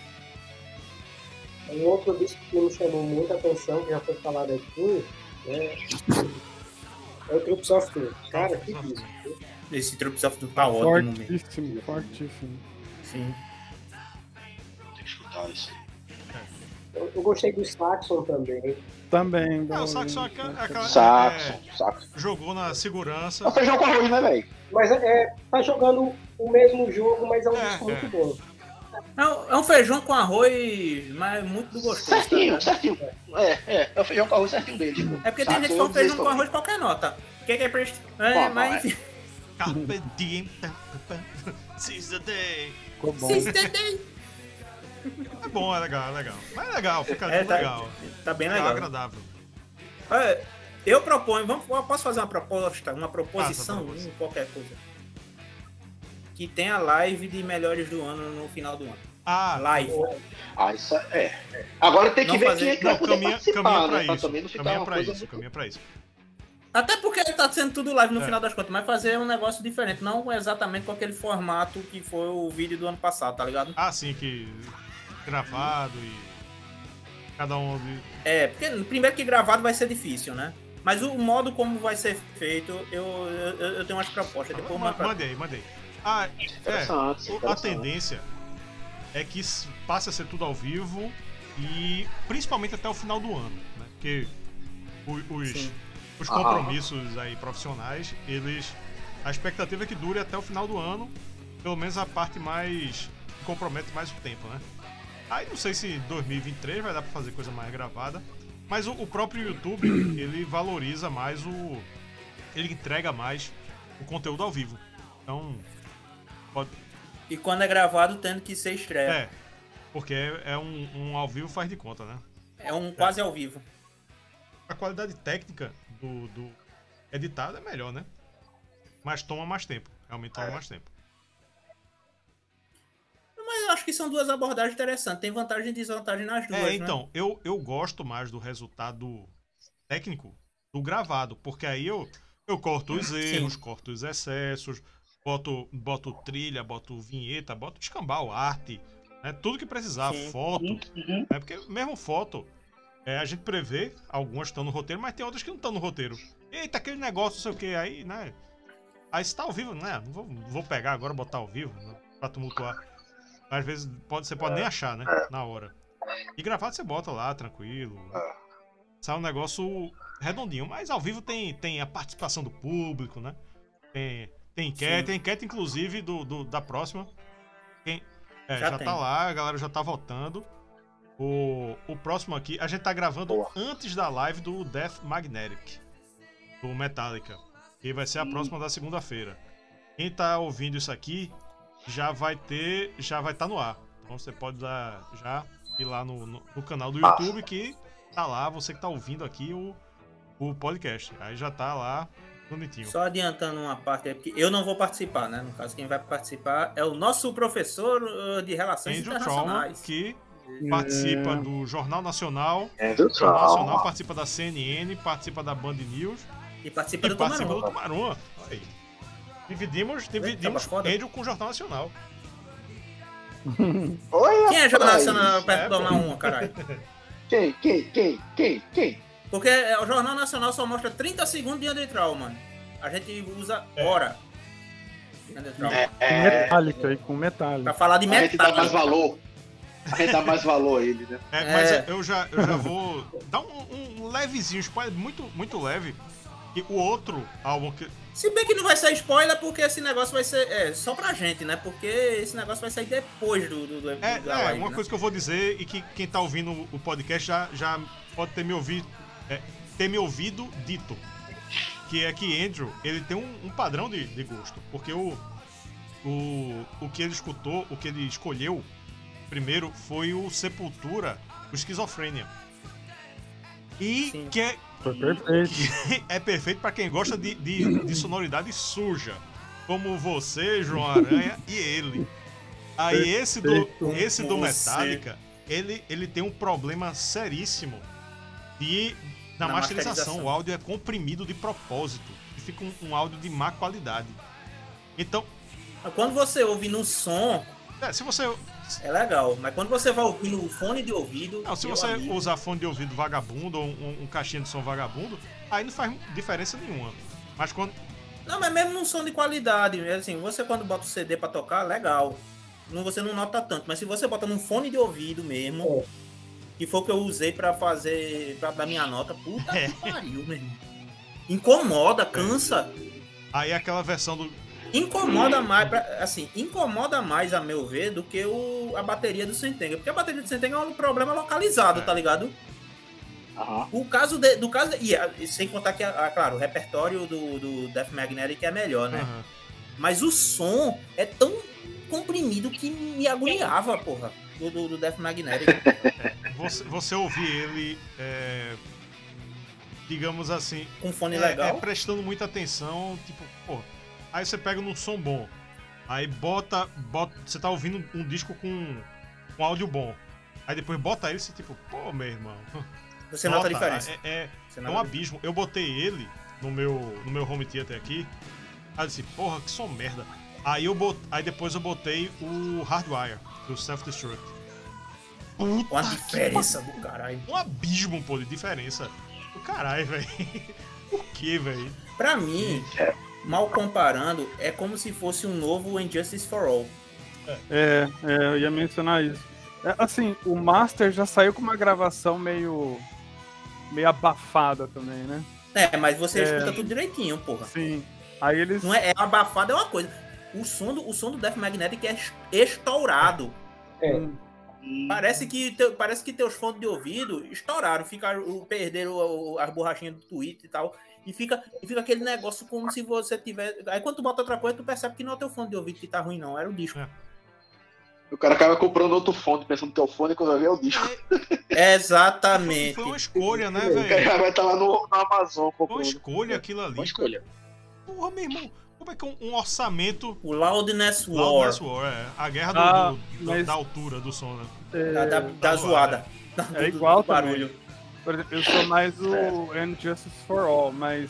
Um outro disco que me chamou muita atenção, que já foi falado aqui, né? É o Troops of Fear. Cara, que disco. Esse Troops of Doom tá ótimo, mesmo. Fortíssimo, fortíssimo. Sim. Nós. Eu, eu gostei do Saxon também. Também. É, o Saxon é aquela- é Saxon, é, Saxon. jogou na segurança. É feijão com arroz, né, velho? Mas é, tá jogando o mesmo jogo, mas é um É, disco muito é. bom. É um, é um feijão com arroz, mas muito do gostoso. tá Certinho, ligado? certinho. É, é, é o feijão com arroz certinho dele. Tipo. É porque tem gente que fala feijão com arroz qualquer nota. O que, que é pra gente. É, Bom, mas é. enfim. Carpe diem. Seize the day. Ficou bom. É bom, é legal, é legal. Mas é legal, fica É, tá- legal. Tá bem É legal. agradável. Olha, eu proponho, vamos, eu posso fazer uma proposta, uma proposição, qualquer coisa. Que tenha live de melhores do ano no final do ano. Ah, Live. Ah, isso é. Agora tem que Não ver fazer- quem é que vai poder caminha, participar, caminha pra né? Pra isso. não ficar Caminha pra isso, caminha pra isso. Até porque tá sendo tudo live no É. final das contas, mas fazer um negócio diferente, não exatamente com aquele formato que foi o vídeo do ano passado, tá ligado? Ah, sim, que gravado e cada um. É, porque primeiro que gravado vai ser difícil, né? Mas o modo como vai ser feito, eu, eu, eu tenho umas propostas. Depois eu Ma- mando pra- Mandei, mandei. Ah, é, a tendência é que passe a ser tudo ao vivo e principalmente até o final do ano, né? Porque os, Sim. os Ah. compromissos aí profissionais, eles a expectativa é que dure até o final do ano, pelo menos a parte mais compromete mais o tempo, né? Aí não sei se 2023 vai dar pra fazer coisa mais gravada, mas o, o próprio YouTube, ele valoriza mais o ele entrega mais o conteúdo ao vivo. Então, pode, E quando é gravado, tendo que ser estreia. é, porque é, é um, um ao vivo faz de conta, né? É, um quase ao vivo. A qualidade técnica do, do editado é melhor, né? Mas toma mais tempo. Realmente toma mais tempo. Mas eu acho que são duas abordagens interessantes. Tem vantagem e desvantagem nas duas, É, né? então, eu, eu gosto mais do resultado técnico do gravado, porque aí eu, eu corto os erros, corto os excessos, boto, boto trilha, boto vinheta, boto escambau, arte, né? tudo que precisar, Sim. foto. Uhum. É porque mesmo foto, é, a gente prevê, algumas estão no roteiro, mas tem outras que não estão no roteiro. Eita, aquele negócio, não sei o que, aí, né? Aí se tá ao vivo, né? Não vou, vou pegar agora e botar ao vivo, né, pra tumultuar. Às vezes pode, você pode nem achar, né? Na hora. E gravado você bota lá, tranquilo. Sai um negócio redondinho. Mas ao vivo tem, tem a participação do público, né? Tem, tem enquete, tem enquete inclusive do, do- da próxima. Quem, é, Já já, tá lá, a galera já tá votando. O, o próximo aqui, a gente tá gravando Boa. antes da live do Death Magnetic, do Metallica. Que vai ser a próxima da segunda-feira. Quem tá ouvindo isso aqui já vai ter. Já vai estar no ar. Então você pode dar, já ir lá no, no, no canal do. YouTube que tá lá, você que tá ouvindo aqui o, o podcast. Aí já tá lá bonitinho. Só adiantando uma parte aí, porque eu não vou participar, né? No caso, quem vai participar é o nosso professor uh, de Relações Andrew Trauma, Internacionais. que participa do Jornal Nacional. Andrew Jornal Nacional Trauma. participa da CNN, participa da Band News E participa e do participa Tomarão. do Tomaruma. Olha aí. Dividimos, dividimos. Andrew com o Jornal Nacional. Oi, Quem é Jornal. Nacional pra É, tomar pô. uma, caralho? (laughs) Quem, quem, quem, quem, quem? Porque é, o Jornal Nacional só mostra 30 segundos de André mano. A gente usa hora. André Trauma. É, é, metálica aí, com metálica. Pra falar de a gente dá mais metal. valor. A gente dá mais valor a ele, né? É, É. Mas eu já, eu já vou dar um, um levezinho, spoiler muito, muito leve. E o outro álbum que. Se bem que não vai ser spoiler, porque esse negócio vai ser é, só pra gente, né? Porque esse negócio vai sair depois do, do, do É, da é, live, uma né? coisa que eu vou dizer e que quem tá ouvindo o podcast já, já pode ter me ouvido. é, ter me ouvido dito. Que é que Andrew, ele tem um, um padrão de, de gosto. Porque o, o, o que ele escutou, o que ele escolheu primeiro foi o Sepultura, o Esquizofrênia. E Sim. que é, Foi perfeito. (laughs) é perfeito pra quem gosta de, de, de sonoridade suja. Como você, João Aranha (laughs) e ele. Aí esse do, esse do Metallica, ele, ele tem um problema seríssimo de na, Na masterização. masterização. O áudio é comprimido de propósito. E fica um, um áudio de má qualidade. Então, Quando você ouve no som, é, se você, é legal. Mas quando você vai ouvir no fone de ouvido. não, se você amigo, usar fone de ouvido vagabundo ou um, um caixinha de som vagabundo, aí não faz diferença nenhuma. Mas quando. Não, mas mesmo num som de qualidade. Assim, você quando bota o CD pra tocar, legal. não, você não nota tanto. Mas se você bota num fone de ouvido mesmo, É. que foi o que eu usei pra fazer, pra dar minha nota, puta (laughs) É. que pariu, meu irmão. Incomoda, cansa. Aí aquela versão do. Incomoda mais, pra- assim, incomoda mais, a meu ver, do que o, a bateria do Sentenga. Porque a bateria do Sentenga é um problema localizado, É. tá ligado? Aham. O caso de- do caso. de- e, ah, sem contar que, ah, claro, o repertório do, do Death Magnetic é melhor, né? Aham. Mas o som é tão comprimido que me agoniava, porra. Do, do, do Death Magnetic. (laughs) Você, você ouvir ele. é, digamos assim. com fone é, legal. é prestando muita atenção, tipo, pô. Aí você pega num som bom. Aí bota. bota você tá ouvindo um disco com, com áudio bom. Aí depois bota ele e você, tipo, pô, meu irmão. Você nota a diferença. É, é, é nota um abismo. Eu botei ele no meu, no meu home theater aqui. Aí eu disse, porra, que som merda. Aí, eu bot... Aí depois eu botei o Hardwire, do Self-Destruct. Puta Uma que diferença do caralho. Um abismo, pô, de diferença. Do caralho, velho. (laughs) Por que, velho? Pra mim, mal comparando, é como se fosse um novo Injustice for All. É, é, eu ia mencionar isso. É, assim, o Master já saiu com uma gravação meio. meio abafada também, né? É, mas você É. escuta tudo direitinho, porra. Sim. Aí eles. Não é, é abafado, é uma coisa. O som do, o som do Death Magnetic é es- estourado. É. Hum, Parece que, teu- parece que teus fones de ouvido estouraram, ficaram, o- perderam as borrachinhas do Twitter e tal. E fica, e fica aquele negócio como se você tivesse. Aí quando tu bota outra coisa, tu percebe que não é teu fone de ouvido que tá ruim, não. Era o disco. É. O cara acaba comprando outro fone, pensando que é o fone, quando ver é o disco. Exatamente. Foi uma escolha, né, O velho? cara vai estar lá no, no Amazon Foi uma comprando. escolha aquilo ali. Uma escolha. Porra, meu irmão. Como é que um, um orçamento. O Loudness War. Loudness War, é. A guerra do- Ah, do- do- mas- da altura do som, né? Da, da, da zoada. É (laughs) Do- igual do barulho. Por exemplo, eu sou mais o Injustice for All, mas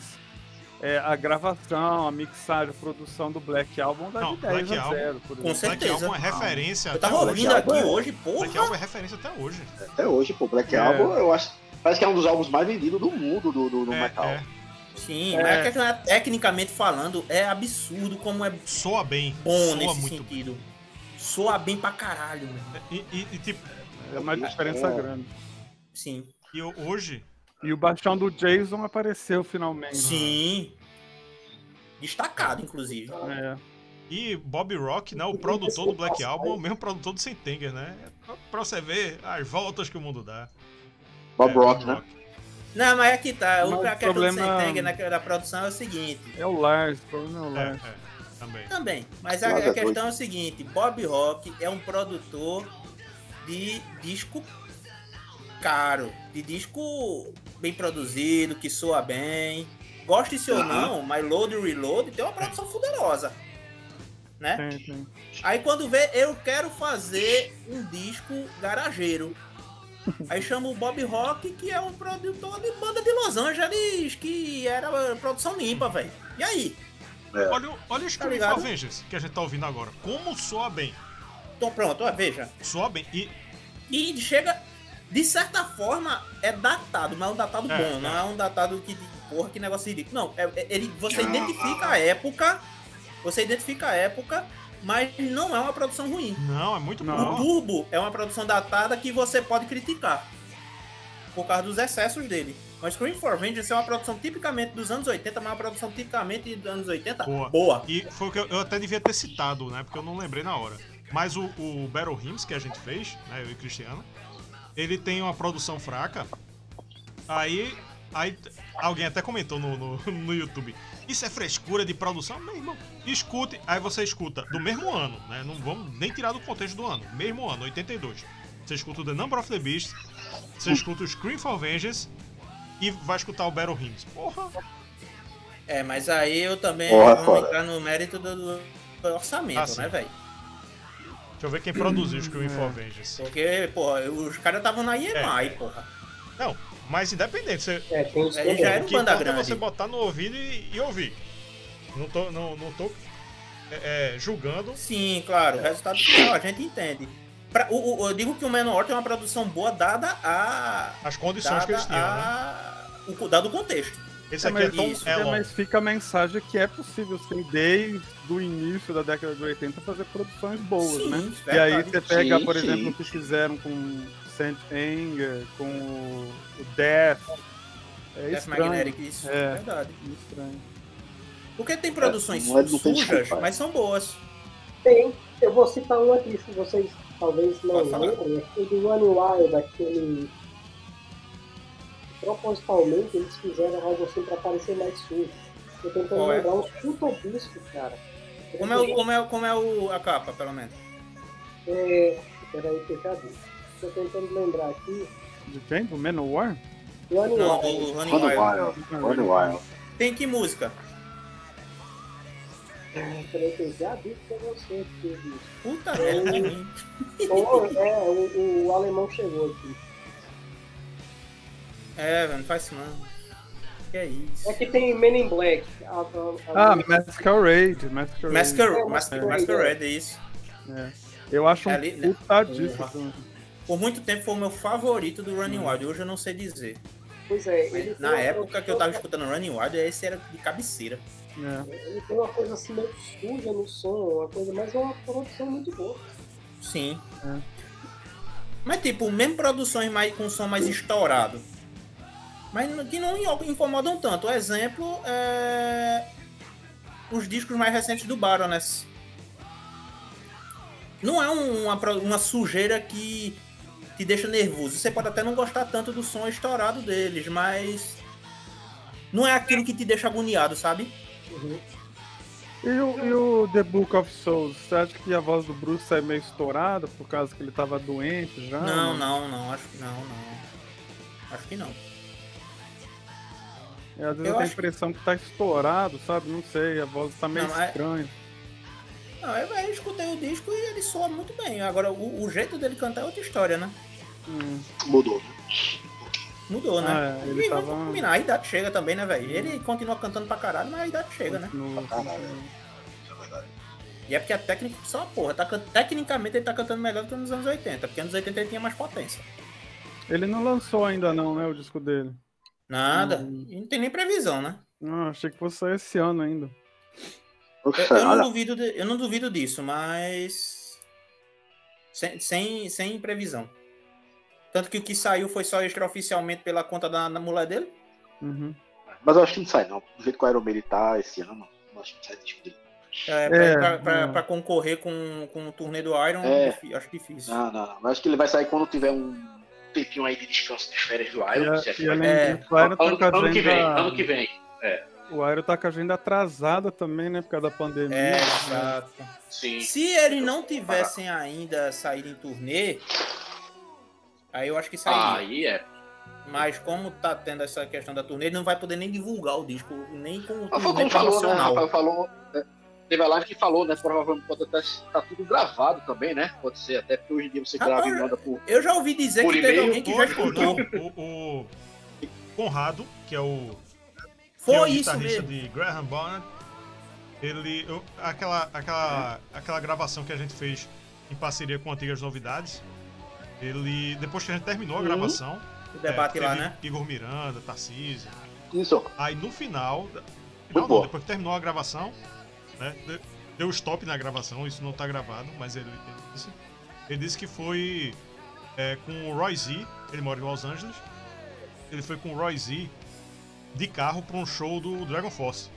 é, a gravação, a mixagem, a produção do Black Album dá Não, de 10 Black a Album- 0. Por Com exemplo. Black certeza. Album é referência Eu até tava hoje. ouvindo Black aqui é- hoje, Black porra. Album é referência até hoje. Até hoje, pô. Black É. Album, eu acho. Parece que é um dos álbuns mais vendidos do mundo do, do, do É, metal. é. Sim, É. mas é que, é, tecnicamente falando, é absurdo como é Soa bem. bom soa nesse muito sentido. Soa bem pra caralho, mano. bem. E, e- e, tipo, É uma diferença É. grande. Sim. E eu- hoje. E o baixão do Jason apareceu finalmente. Sim. Destacado, inclusive. É. E Bob Rock, né? O produtor do Black Album é o mesmo produtor do Sentenger, né? Pra você ver as voltas que o mundo dá. Bob É, Rock, né? Não, mas tá. O Mas que a o questão problema- do Sentenger na da produção é o seguinte. É o Lars, o problema é o É, Lars. é, também. Também. Mas a, Mas a é questão é o seguinte: Bob Rock é um produtor de disco caro, de disco bem produzido, que soa bem. Goste-se ou Aham. não, mas Load e Reload tem uma produção fuderosa. Né? Tem, tem. Aí quando vê, eu quero fazer um disco garageiro. Aí chama o Bob Rock, que é um produtor de banda de Los Angeles, que era produção limpa, velho. E aí? Olha, o- olha o Scream ligado? for Vengeance que a gente tá ouvindo agora. Como soa bem. Então pronto, ó, veja. Soa bem. E E chega, de certa forma, é datado, mas é um datado É, bom, é. não é um datado que, porra, que negócio ridículo. Não, é, é- ele, você Ah. identifica a época, você identifica a época, mas não é uma produção ruim. não, é muito Não. O bom. Turbo é uma produção datada que você pode criticar por causa dos excessos dele. Mas Scream for Vengeance é uma produção tipicamente dos anos 80, mas é uma produção tipicamente dos anos 80 Boa. boa. E foi o que eu, eu até devia ter citado, né? Porque eu não lembrei na hora. Mas o, o Battle Hymns que a gente fez, né? Eu e Cristiano, ele tem uma produção fraca. Aí. Aí alguém até comentou no, no, (laughs) no YouTube. Isso é frescura de produção? Meu irmão, escute. Aí você escuta do mesmo ano, né? Não vamos nem tirar do contexto do ano. Mesmo ano, 82. Você escuta o The Number of the Beast, você escuta o Scream for Vengeance e vai escutar o Battle Hymns. Porra! É, mas aí eu também Porra, vou entrar no mérito do, do orçamento, Ah, né, velho? Deixa eu ver quem produziu o Scream for Vengeance. Porque, porra, os caras estavam na EMI, É. porra. Não, mas independente, você, É, tem Aí também. já era o um que banda importa é grande. você botar no ouvido e, e ouvir. Não tô, não, não tô é, é, julgando. Sim, claro, o resultado final a gente entende. Pra- o- o- eu digo que o Menor tem uma produção boa dada a. As condições que eles dada tinham, né? a o, dado o contexto. Esse É, aqui é mas, Tom isso, é, mas fica a mensagem que é possível, sim, desde o início da década de 80, fazer produções boas, Sim, né? verdade. E aí você pega, Sim, por sim. exemplo, o que fizeram com Saint Anger, com o o Death. É Death estranho. Magnetic, isso é É. verdade. estranho. Porque tem produções não é- não tem sujas, mas são boas. Tem, eu vou citar um aqui, se vocês talvez não lembrem, aquele do Running Wild, aquele. Propositalmente eles fizeram algo assim pra parecer mais sujo. Tô tentando Qual é? lembrar uns puta disco, cara. Como é, o, como é, como é o, a capa, pelo menos? É, peraí que eu já vi. Tô tentando lembrar aqui. De quem? Do Manowar? Running Não, Wild. o Running Run Wild. Wild. Tem que música? Peraí que eu já vi pra você. eu vi. Puta merda, (laughs) que ruim. Então, é, o, o alemão chegou aqui. É, velho, não faz isso não. Que é isso? É que tem Men in Black. A, a, a- Ah, Masquerade. Masquerade. Masquer É, Mas- Masquerade, Masquerade, é isso. É. Eu acho um É ali, né? puta. Por muito tempo foi o meu favorito do Running Wild. Hoje eu não sei dizer. Pois é, ele na uma época que eu tava produção- escutando Running Wild, esse era de cabeceira. É. Ele tem uma coisa assim meio suja no som, uma coisa, mas é uma produção muito boa. Sim. É. Mas tipo, mesmo produções mais, com som mais estourado. Mas que não in- incomodam tanto. O exemplo é. Os discos mais recentes do Baroness. Não é um- uma, uma sujeira que te deixa nervoso. Você pode até não gostar tanto do som estourado deles, mas. Não é aquilo que te deixa agoniado, sabe? E o, e o The Book of Souls? Você acha que a voz do Bruce é meio estourada por causa que ele tava doente já? Não, não, não. Acho que não, não. Acho que não. É, às vezes Eu eu tenho a impressão que tá estourado, sabe? Não sei, a voz tá meio Não, estranha. Não, eu, eu escutei o disco e ele soa muito bem. Agora, o, o jeito dele cantar é outra história, né? Hum. Mudou. Mudou, né? Ah, é, ele e vamos tava- combinar, a idade chega também, né, velho? Ele continua cantando pra caralho, mas a idade chega, né? No- E é porque a técnica só uma porra. Tá, tecnicamente ele tá cantando melhor do que nos anos 80, porque nos anos 80 ele tinha mais potência. Ele não lançou ainda não, né, o disco dele. Nada. Hum. Não tem nem previsão, né? Não, achei que fosse sair esse ano ainda. Eu, eu não duvido de- eu não duvido disso, mas. Sem, sem, sem previsão. Tanto que o que saiu foi só extraoficialmente pela conta da, da mulher dele. Uhum. mas eu acho que não sai não. Do jeito que o Maiden tá esse ano, eu acho que não sai dele. É, pra, É, pra- pra- pra concorrer com, com o turnê do Iron, É. acho difícil. Não, não, não. Eu acho que ele vai sair quando tiver um tempinho aí de descanso de férias do E, Iron. é e vai- além É. disso, o Aero ano, tá com a ano que vem, agenda... ano que vem. O Aero tá com a agenda atrasada também, né, por causa da pandemia. É, exato. Sim. Se eles não tivessem ainda saído em turnê, aí eu acho que sairia. Aí é. Mas como tá tendo essa questão da turnê, ele não vai poder nem divulgar o disco, nem com o Ah, como falou, né? Rafael falou. É, Teve a live que falou, né? Provavelmente pode até tá tudo gravado também, né? Pode ser, até porque hoje em dia você Rapaz, grava e manda por. Eu já ouvi dizer que teve alguém que já Ou- ou não, escutou. o, o Conrado, que é o, que é o Foi isso guitarrista mesmo. de Graham Bonnet, ele. eu- aquela, aquela, aquela gravação que a gente fez em parceria com Antigas Novidades. Ele. Depois que a gente terminou a Uhum. gravação. O debate é, lá, né? Igor Miranda, Tarcísio. Isso. Aí no final. Final não, boa. depois que terminou a gravação, né? de- Deu stop na gravação, isso não tá gravado, mas ele, ele disse. Ele disse que foi é, com o Roy Z, ele mora em Los Angeles. Ele foi com o Roy Z de carro pra um show do Dragon Force.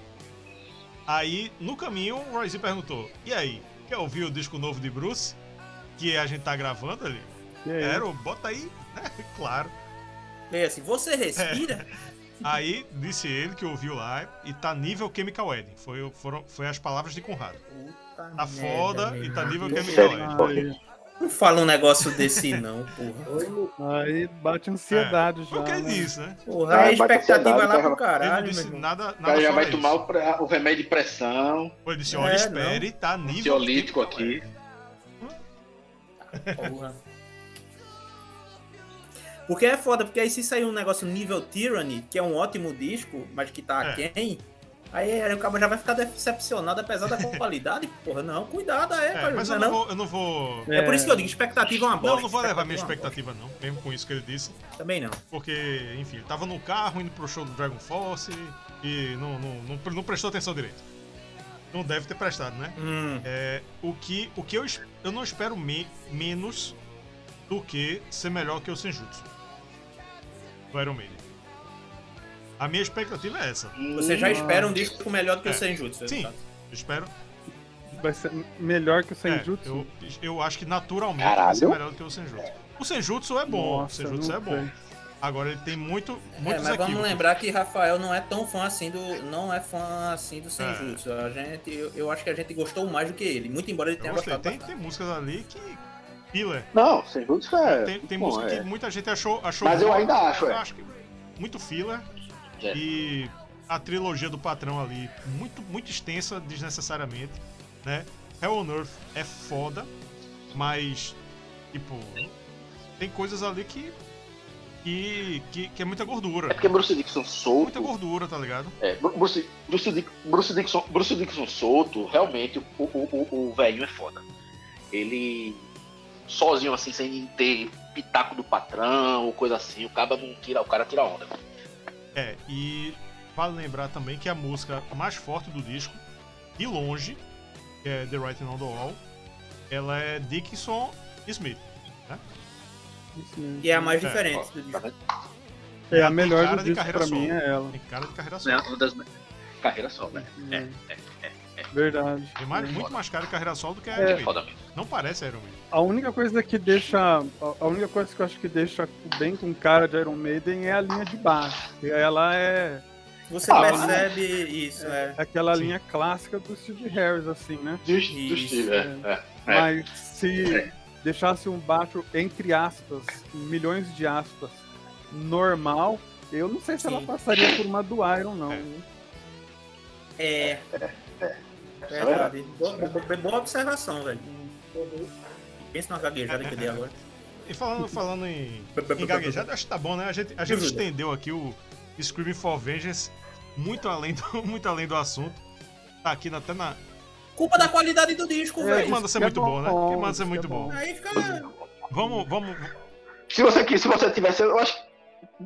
Aí, no caminho, o Roy Z perguntou: E aí, quer ouvir o disco novo de Bruce? Que a gente tá gravando ali? Quero, bota aí, né? (laughs) Claro. É assim, você respira? Aí disse ele que ouviu lá e tá nível Chemical Wedding. Foi, foram, foi as palavras de Conrado. Puta Tá merda, foda meu e tá nível. Chemical? Wedding. Aí, Não fala um negócio desse não, porra. aí bate ansiedade Foi já. o que ele né? disse, né? Porra, Ah, a bate expectativa ansiedade, lá pro Ele caralho, não meu disse nada, O nada cara já vai tomar isso. o, pre- o remédio de pressão, Ele disse, olha, É, espere, tá nível ansiolítico aqui. Wedding. Porra. Porque é foda, porque aí se sair um negócio nível Tyranny, que é um ótimo disco, mas que tá É. aquém, Aí, aí o cara já vai ficar decepcionado apesar da (laughs) qualidade. Porra, não, cuidado aí, É, cara. mas não, eu é não, vou, eu não vou. É por isso que eu digo, expectativa é uma bosta. Não, eu não vou levar minha é expectativa, não. Mesmo com isso que ele disse. Também não. Porque, enfim, ele tava no carro indo pro show do Dragon Force e não, não, não, não prestou atenção direito. Não deve ter prestado, né? Hum, É, o que, o que eu, eu não espero me- menos do que ser melhor que o Senjutsu. Do Iron Maiden. A minha expectativa é essa. você já espera um disco melhor do que É. o Senjutsu. Sim, tá? eu espero. Vai ser melhor que o É, Senjutsu? eu, eu acho que naturalmente vai ser Caralho. melhor do que o Senjutsu. O Senjutsu é bom, Nossa, o Senjutsu é bom. sei. Agora ele tem muito, É, mas vamos equívocos. lembrar que Rafael não é tão fã assim do. Não é fã assim do Senjutsu. A gente. Eu, eu acho que a gente gostou mais do que ele. Muito embora ele tenha gostado. Tem, tem músicas ali que. Filler. Não, Senjutsu é. Tem, tem bom, música é. que muita gente achou. achou Mas eu ainda acho, Eu é. acho que muito filler. É. E a trilogia do patrão ali, muito, muito extensa desnecessariamente. Né? Hell on Earth é foda, mas. Tipo. Tem coisas ali que. Que, que, que é muita gordura. É porque Bruce Dixon Muita solto. gordura, tá ligado? É, Bru- Bruce, Bruce, Bruce Dixon, Bruce Dixon solto, realmente, o, o, o, o velhinho é foda. Ele, sozinho assim, sem ter pitaco do patrão ou coisa assim, o cara não tira, o cara tira onda. É, e vale lembrar também que a música mais forte do disco, de longe, que é The Writing on the Wall, ela é Dickinson Smith. Mesmo. E é a mais É, diferente ó, do disco. tá vendo? É a melhor cara do de disco carreira pra solo. mim é ela. Tem cara de carreira É solo. uma das carreiras só, né? Verdade. Tem mais- muito mais cara de carreira solo do que a É. Iron É. Não parece Iron Maiden. A única coisa que deixa. a- única coisa que eu acho que deixa bem com cara de Iron Maiden é a linha de baixo. E ela é Você Ah, percebe isso, é. aquela Sim. linha clássica do Steve Harris, assim, né? Just, Isso, just, é, é, é. Mas se deixasse um baixo, entre aspas, milhões de aspas, normal, eu não sei se ela Sim. passaria por uma do Iron, não. É. Verdade. Boa, boa- boa observação, velho. Pensa na gaguejada que eu dei agora. E falando, falando em, em gaguejada, acho que tá bom, né? A gente, a gente estendeu aqui o Screaming for Vengeance muito além do, (laughs) muito além do assunto. Tá aqui até na. Culpa da qualidade do disco, É, Que velho. manda ser que é muito bom, né? bom, Que manda ser muito é bom. bom. Aí fica. Vamos, vamos. Se você, se você tivesse, eu acho que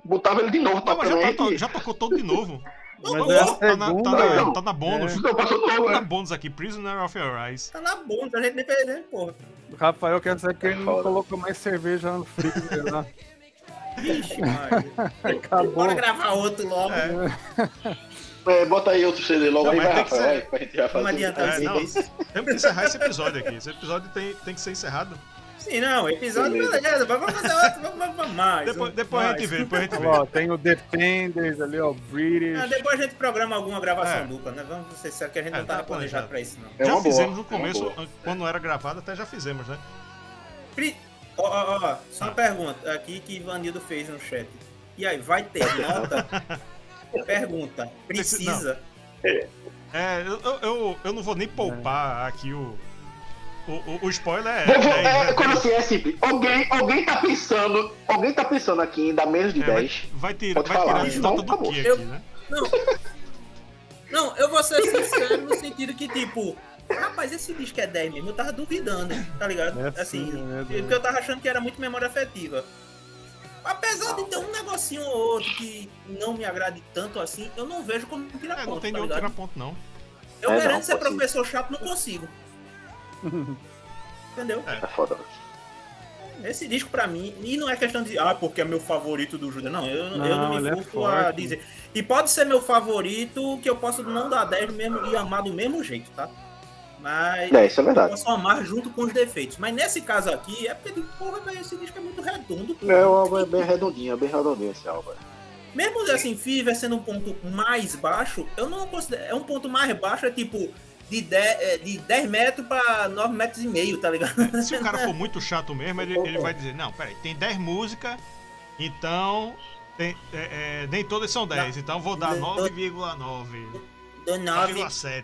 botava ele de novo pra Não, mas já, tá, já tocou todo de novo. Tá, é tá na, tá, segunda. na, tá na bônus. Não, passou de novo, Tá na né? bônus aqui, Prisoner of Your Eyes. Tá na bunda, a gente nem fez, né, porra. O Rafael quer dizer que ele não Foda. colocou mais cerveja no freezer, né? Vixe, (laughs) Maria. Acabou. Bora gravar outro logo. É, bota aí outro CD logo Não, aí, mas vai, tem que Rafael, ser- vai, pra gente já Vamos fazer. adiantar É, esse não. mês. Temos que encerrar esse episódio aqui. Esse episódio tem, tem que ser encerrado. Sim, não, episódio Beleza. beleza. mas Vamos fazer outro, vamos, vamos, vamos mais. Depois, um- depois a mais. gente vê, depois a gente vê. Ó, tem o Defenders ali, ó, British. Ah, depois a gente programa alguma gravação É. dupla, né? Vamos ser sérios que a gente É, não tava tá planejado planejado. pra isso, não. É já boa, fizemos no é começo, quando era gravado, até já fizemos, né? Pri- Ó, ó, ó, só uma Ah. pergunta aqui que Ivanildo fez no chat. E aí, vai ter nota? (laughs) pergunta. Precisa? É, eu, eu, eu, eu não vou nem poupar aqui o. O, o, o spoiler é. Vou- 10, é, né? quando assim é simples. Alguém, alguém tá pensando. Alguém tá pensando aqui em dar menos de É, vai, 10. vai, ter, Pode vai falar. tirar Então, nota do acabou. que Eu- aqui, né? Não. Não, eu vou ser sincero no sentido que, tipo, rapaz, esse disco é 10 mesmo. Eu tava duvidando, tá ligado? É assim, sim, é porque eu tava achando que era muito memória afetiva. Apesar de ter um negocinho ou outro que não me agrade tanto assim, eu não vejo como um tira É, não ponto, tem tá nenhum ligado? tira-ponto, não. Eu É, querendo não, ser professor chato, não consigo. (laughs) Entendeu? É foda. Esse disco pra mim, e não é questão de, ah, porque é meu favorito do Judas. Não, eu eu não, Não, me ele é furto a dizer. E pode ser meu favorito, que eu posso não dar 10 mesmo e amar do mesmo jeito, tá? Mas É, isso é eu verdade. posso amar junto com os defeitos. Mas nesse caso aqui, é porque, eu porra, velho, esse disco é muito redondo. É, o álbum é bem redondinho, é bem redondinho esse álbum. Mesmo assim, Fever sendo um ponto mais baixo, eu não considero. É um ponto mais baixo, é tipo de 10, é, de metros para 9 metros e meio, tá ligado? (laughs) Se o cara for muito chato mesmo, ele, ele vai dizer, não, peraí, tem 10 músicas, então tem, é, é, nem todas são 10, então vou dar 9,9. 9,7.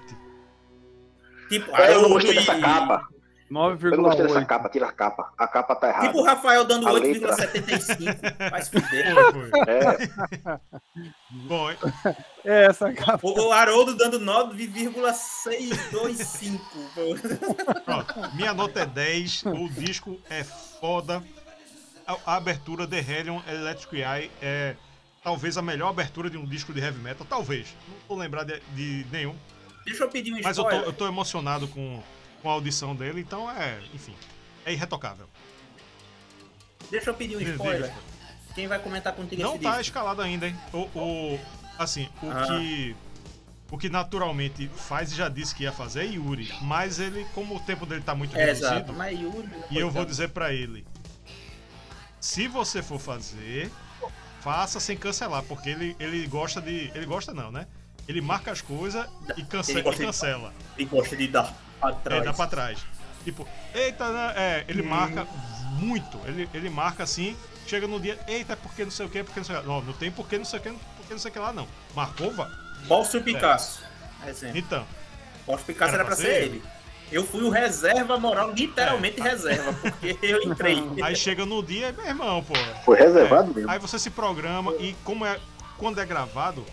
Tipo, Aí eu, eu gostei dessa capa. 9,8. Eu não gostei dessa capa, tira a capa. A capa tá errada. Tipo o Rafael dando 8,75. Vai se fuder. É. Bom, é essa capa. O Haroldo dando 9,625. Minha nota é 10. O disco é foda. A, abertura The Hellion Electric Eye é talvez a melhor abertura de um disco de heavy metal. Talvez. Não vou lembrar de, de nenhum. Deixa eu pedir um spoiler. Mas eu tô, eu tô emocionado com com a audição dele, então é. Enfim. É irretocável. Deixa eu pedir um spoiler. Quem vai comentar contigo Não tá disco? escalado ainda, hein? O, o- assim, o Ah. que o que naturalmente faz e já disse que ia fazer é Yuri, mas ele, como o tempo dele tá muito É, reduzido, exato. Mas Yuri... e eu vou dizer pra ele, se você for fazer, faça sem cancelar, porque ele, ele gosta de, ele gosta não, né? Ele marca as coisas e, cance Ele e gosta de- cancela. Ele gosta de dar pra É, trás. dá pra trás. Tipo, eita, né? É, ele marca muito. Ele, ele marca assim, chega no dia, eita, é porque não sei o que, porque não sei o que. Não, não tem porque não sei o que, porque não sei o que lá, não. Marcou, vá. Bálcio Picasso. Exemplo. Então, Bálcio Picasso Era era pra ser ser ele. Eu fui o reserva moral, literalmente reserva, porque eu (laughs) entrei. aí chega no dia, meu irmão, pô. foi reservado É, mesmo. Aí você se programa e como é quando é gravado,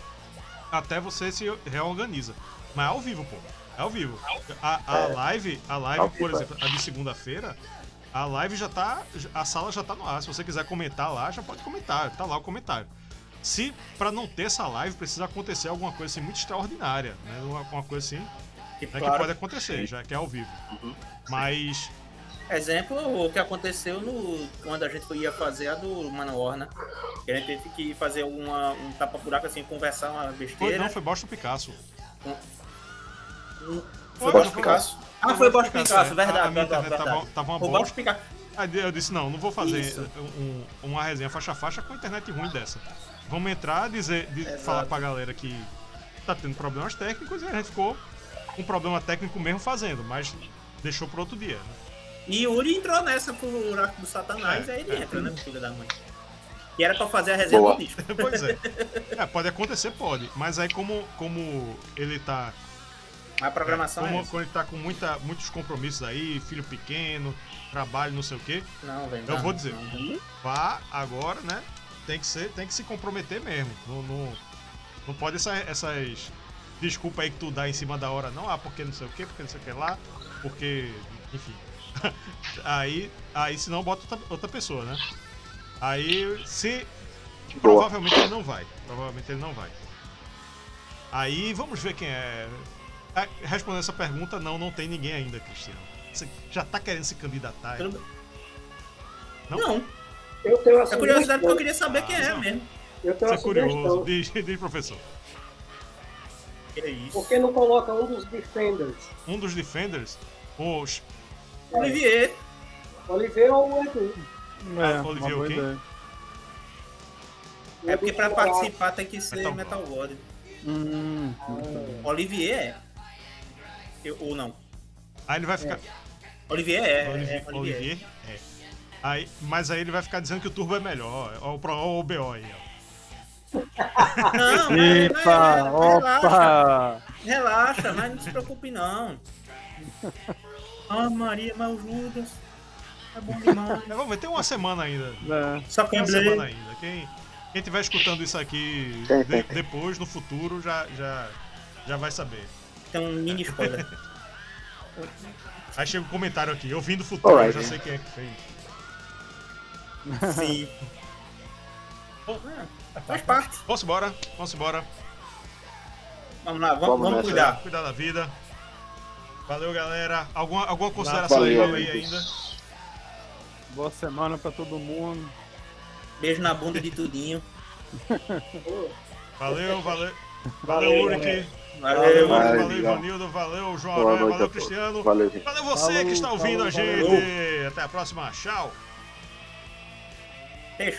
até você se reorganiza. Mas é ao vivo, pô. É ao vivo. A, a É. live, a live, por vivo, é. exemplo, a de segunda-feira, a live já tá. A sala já tá no ar. Se você quiser comentar lá, já pode comentar. Tá lá o comentário. Se pra não ter essa live precisa acontecer alguma coisa assim muito extraordinária, né? Uma, uma coisa assim Que, né, que pode acontecer, já que é ao vivo. Mas Exemplo, o que aconteceu no, quando a gente ia fazer a do Manowar, né? Que a gente teve que fazer uma, um tapa-buraco, assim, conversar uma foi, besteira. não, foi Boston Picasso. Foi, Foi Bosch. Picasso? Ah, foi Bosch Picasso, Picasso, é. verdade, A- a minha verdade, internet tava- verdade. tava uma bosta. Picasso. Aí eu disse, não, não vou fazer um- uma resenha faixa a faixa com internet ruim dessa. Vamos entrar, dizer, de, Exato. falar pra galera que tá tendo problemas técnicos e a gente ficou com um problema técnico mesmo fazendo, mas deixou pro outro dia. né? E Yuri entrou nessa pro buraco do Satanás, É, aí ele é. entra, né, filho da mãe. E era pra fazer a resenha Boa. do disco. (laughs) pois é. (laughs) É, pode acontecer, pode. Mas aí como, como ele tá. A programação como, é essa. quando ele tá com muita, muitos compromissos aí, filho pequeno, trabalho, não sei o quê. Não, velho. Eu não, vou dizer. não. vá agora, né? Tem que ser, tem que se comprometer mesmo. Não, não, não pode essa- essas desculpas aí que tu dá em cima da hora, não. Ah, porque não sei o que, porque não sei o que lá, porque. Enfim. (laughs) aí, aí senão bota outra, outra pessoa, né? Aí se. Boa. Provavelmente ele não vai. Provavelmente ele não vai. Aí vamos ver quem é. Ah, Respondendo essa pergunta, não, não tem ninguém ainda, Cristiano. Você já tá querendo se candidatar? Não? Não, Eu tenho uma é curiosidade porque eu queria saber quem é não. mesmo. Eu tenho Você é curioso, diz, diz professor. Que é isso? Por que não coloca um dos Defenders? Um dos defenders, os. Olivier, Oliveira ou o Edu? É, Olivier uma boa o quê? ideia. É porque pra participar tem que ser Metal Metal, God. Hum, Olivier é. Ou não. Aí ele vai ficar. Olivier é. Olivier, é, Olivier. Olivier, é. Aí, mas aí ele vai ficar dizendo que o turbo é melhor. Ó, o, pro- ó o BO aí, ó. Não, mas, Epa, mas- mas relaxa, opa! relaxa, mas não se preocupe não. Ah, Maria, mas o Judas. É bom demais. É, vamos ver, tem uma semana ainda. É. Só Tem que uma semana ainda. Quem, quem tiver escutando isso aqui de- depois, no futuro, já, já, já vai saber. Tem um mini spoiler. (laughs) Aí chega um comentário aqui, eu vim do futuro, Alright. eu já sei quem é que fez. Sim. Bom, Faz parte. vamos embora, vamos embora. Vamos lá, vamos, Vamos vamos cuidar. Cuidar da vida. Valeu, galera. Alguma, alguma consideração Valeu, aí ainda? Boa semana pra todo mundo. Beijo na bunda de tudinho. Valeu, valeu. Valeu, Valeu, Ulrich. Valeu. Valeu, valeu. Ivanildo. Valeu, João Aranha. Valeu. Cristiano. Valeu. Valeu você que está ouvindo a gente. Até a próxima. Tchau.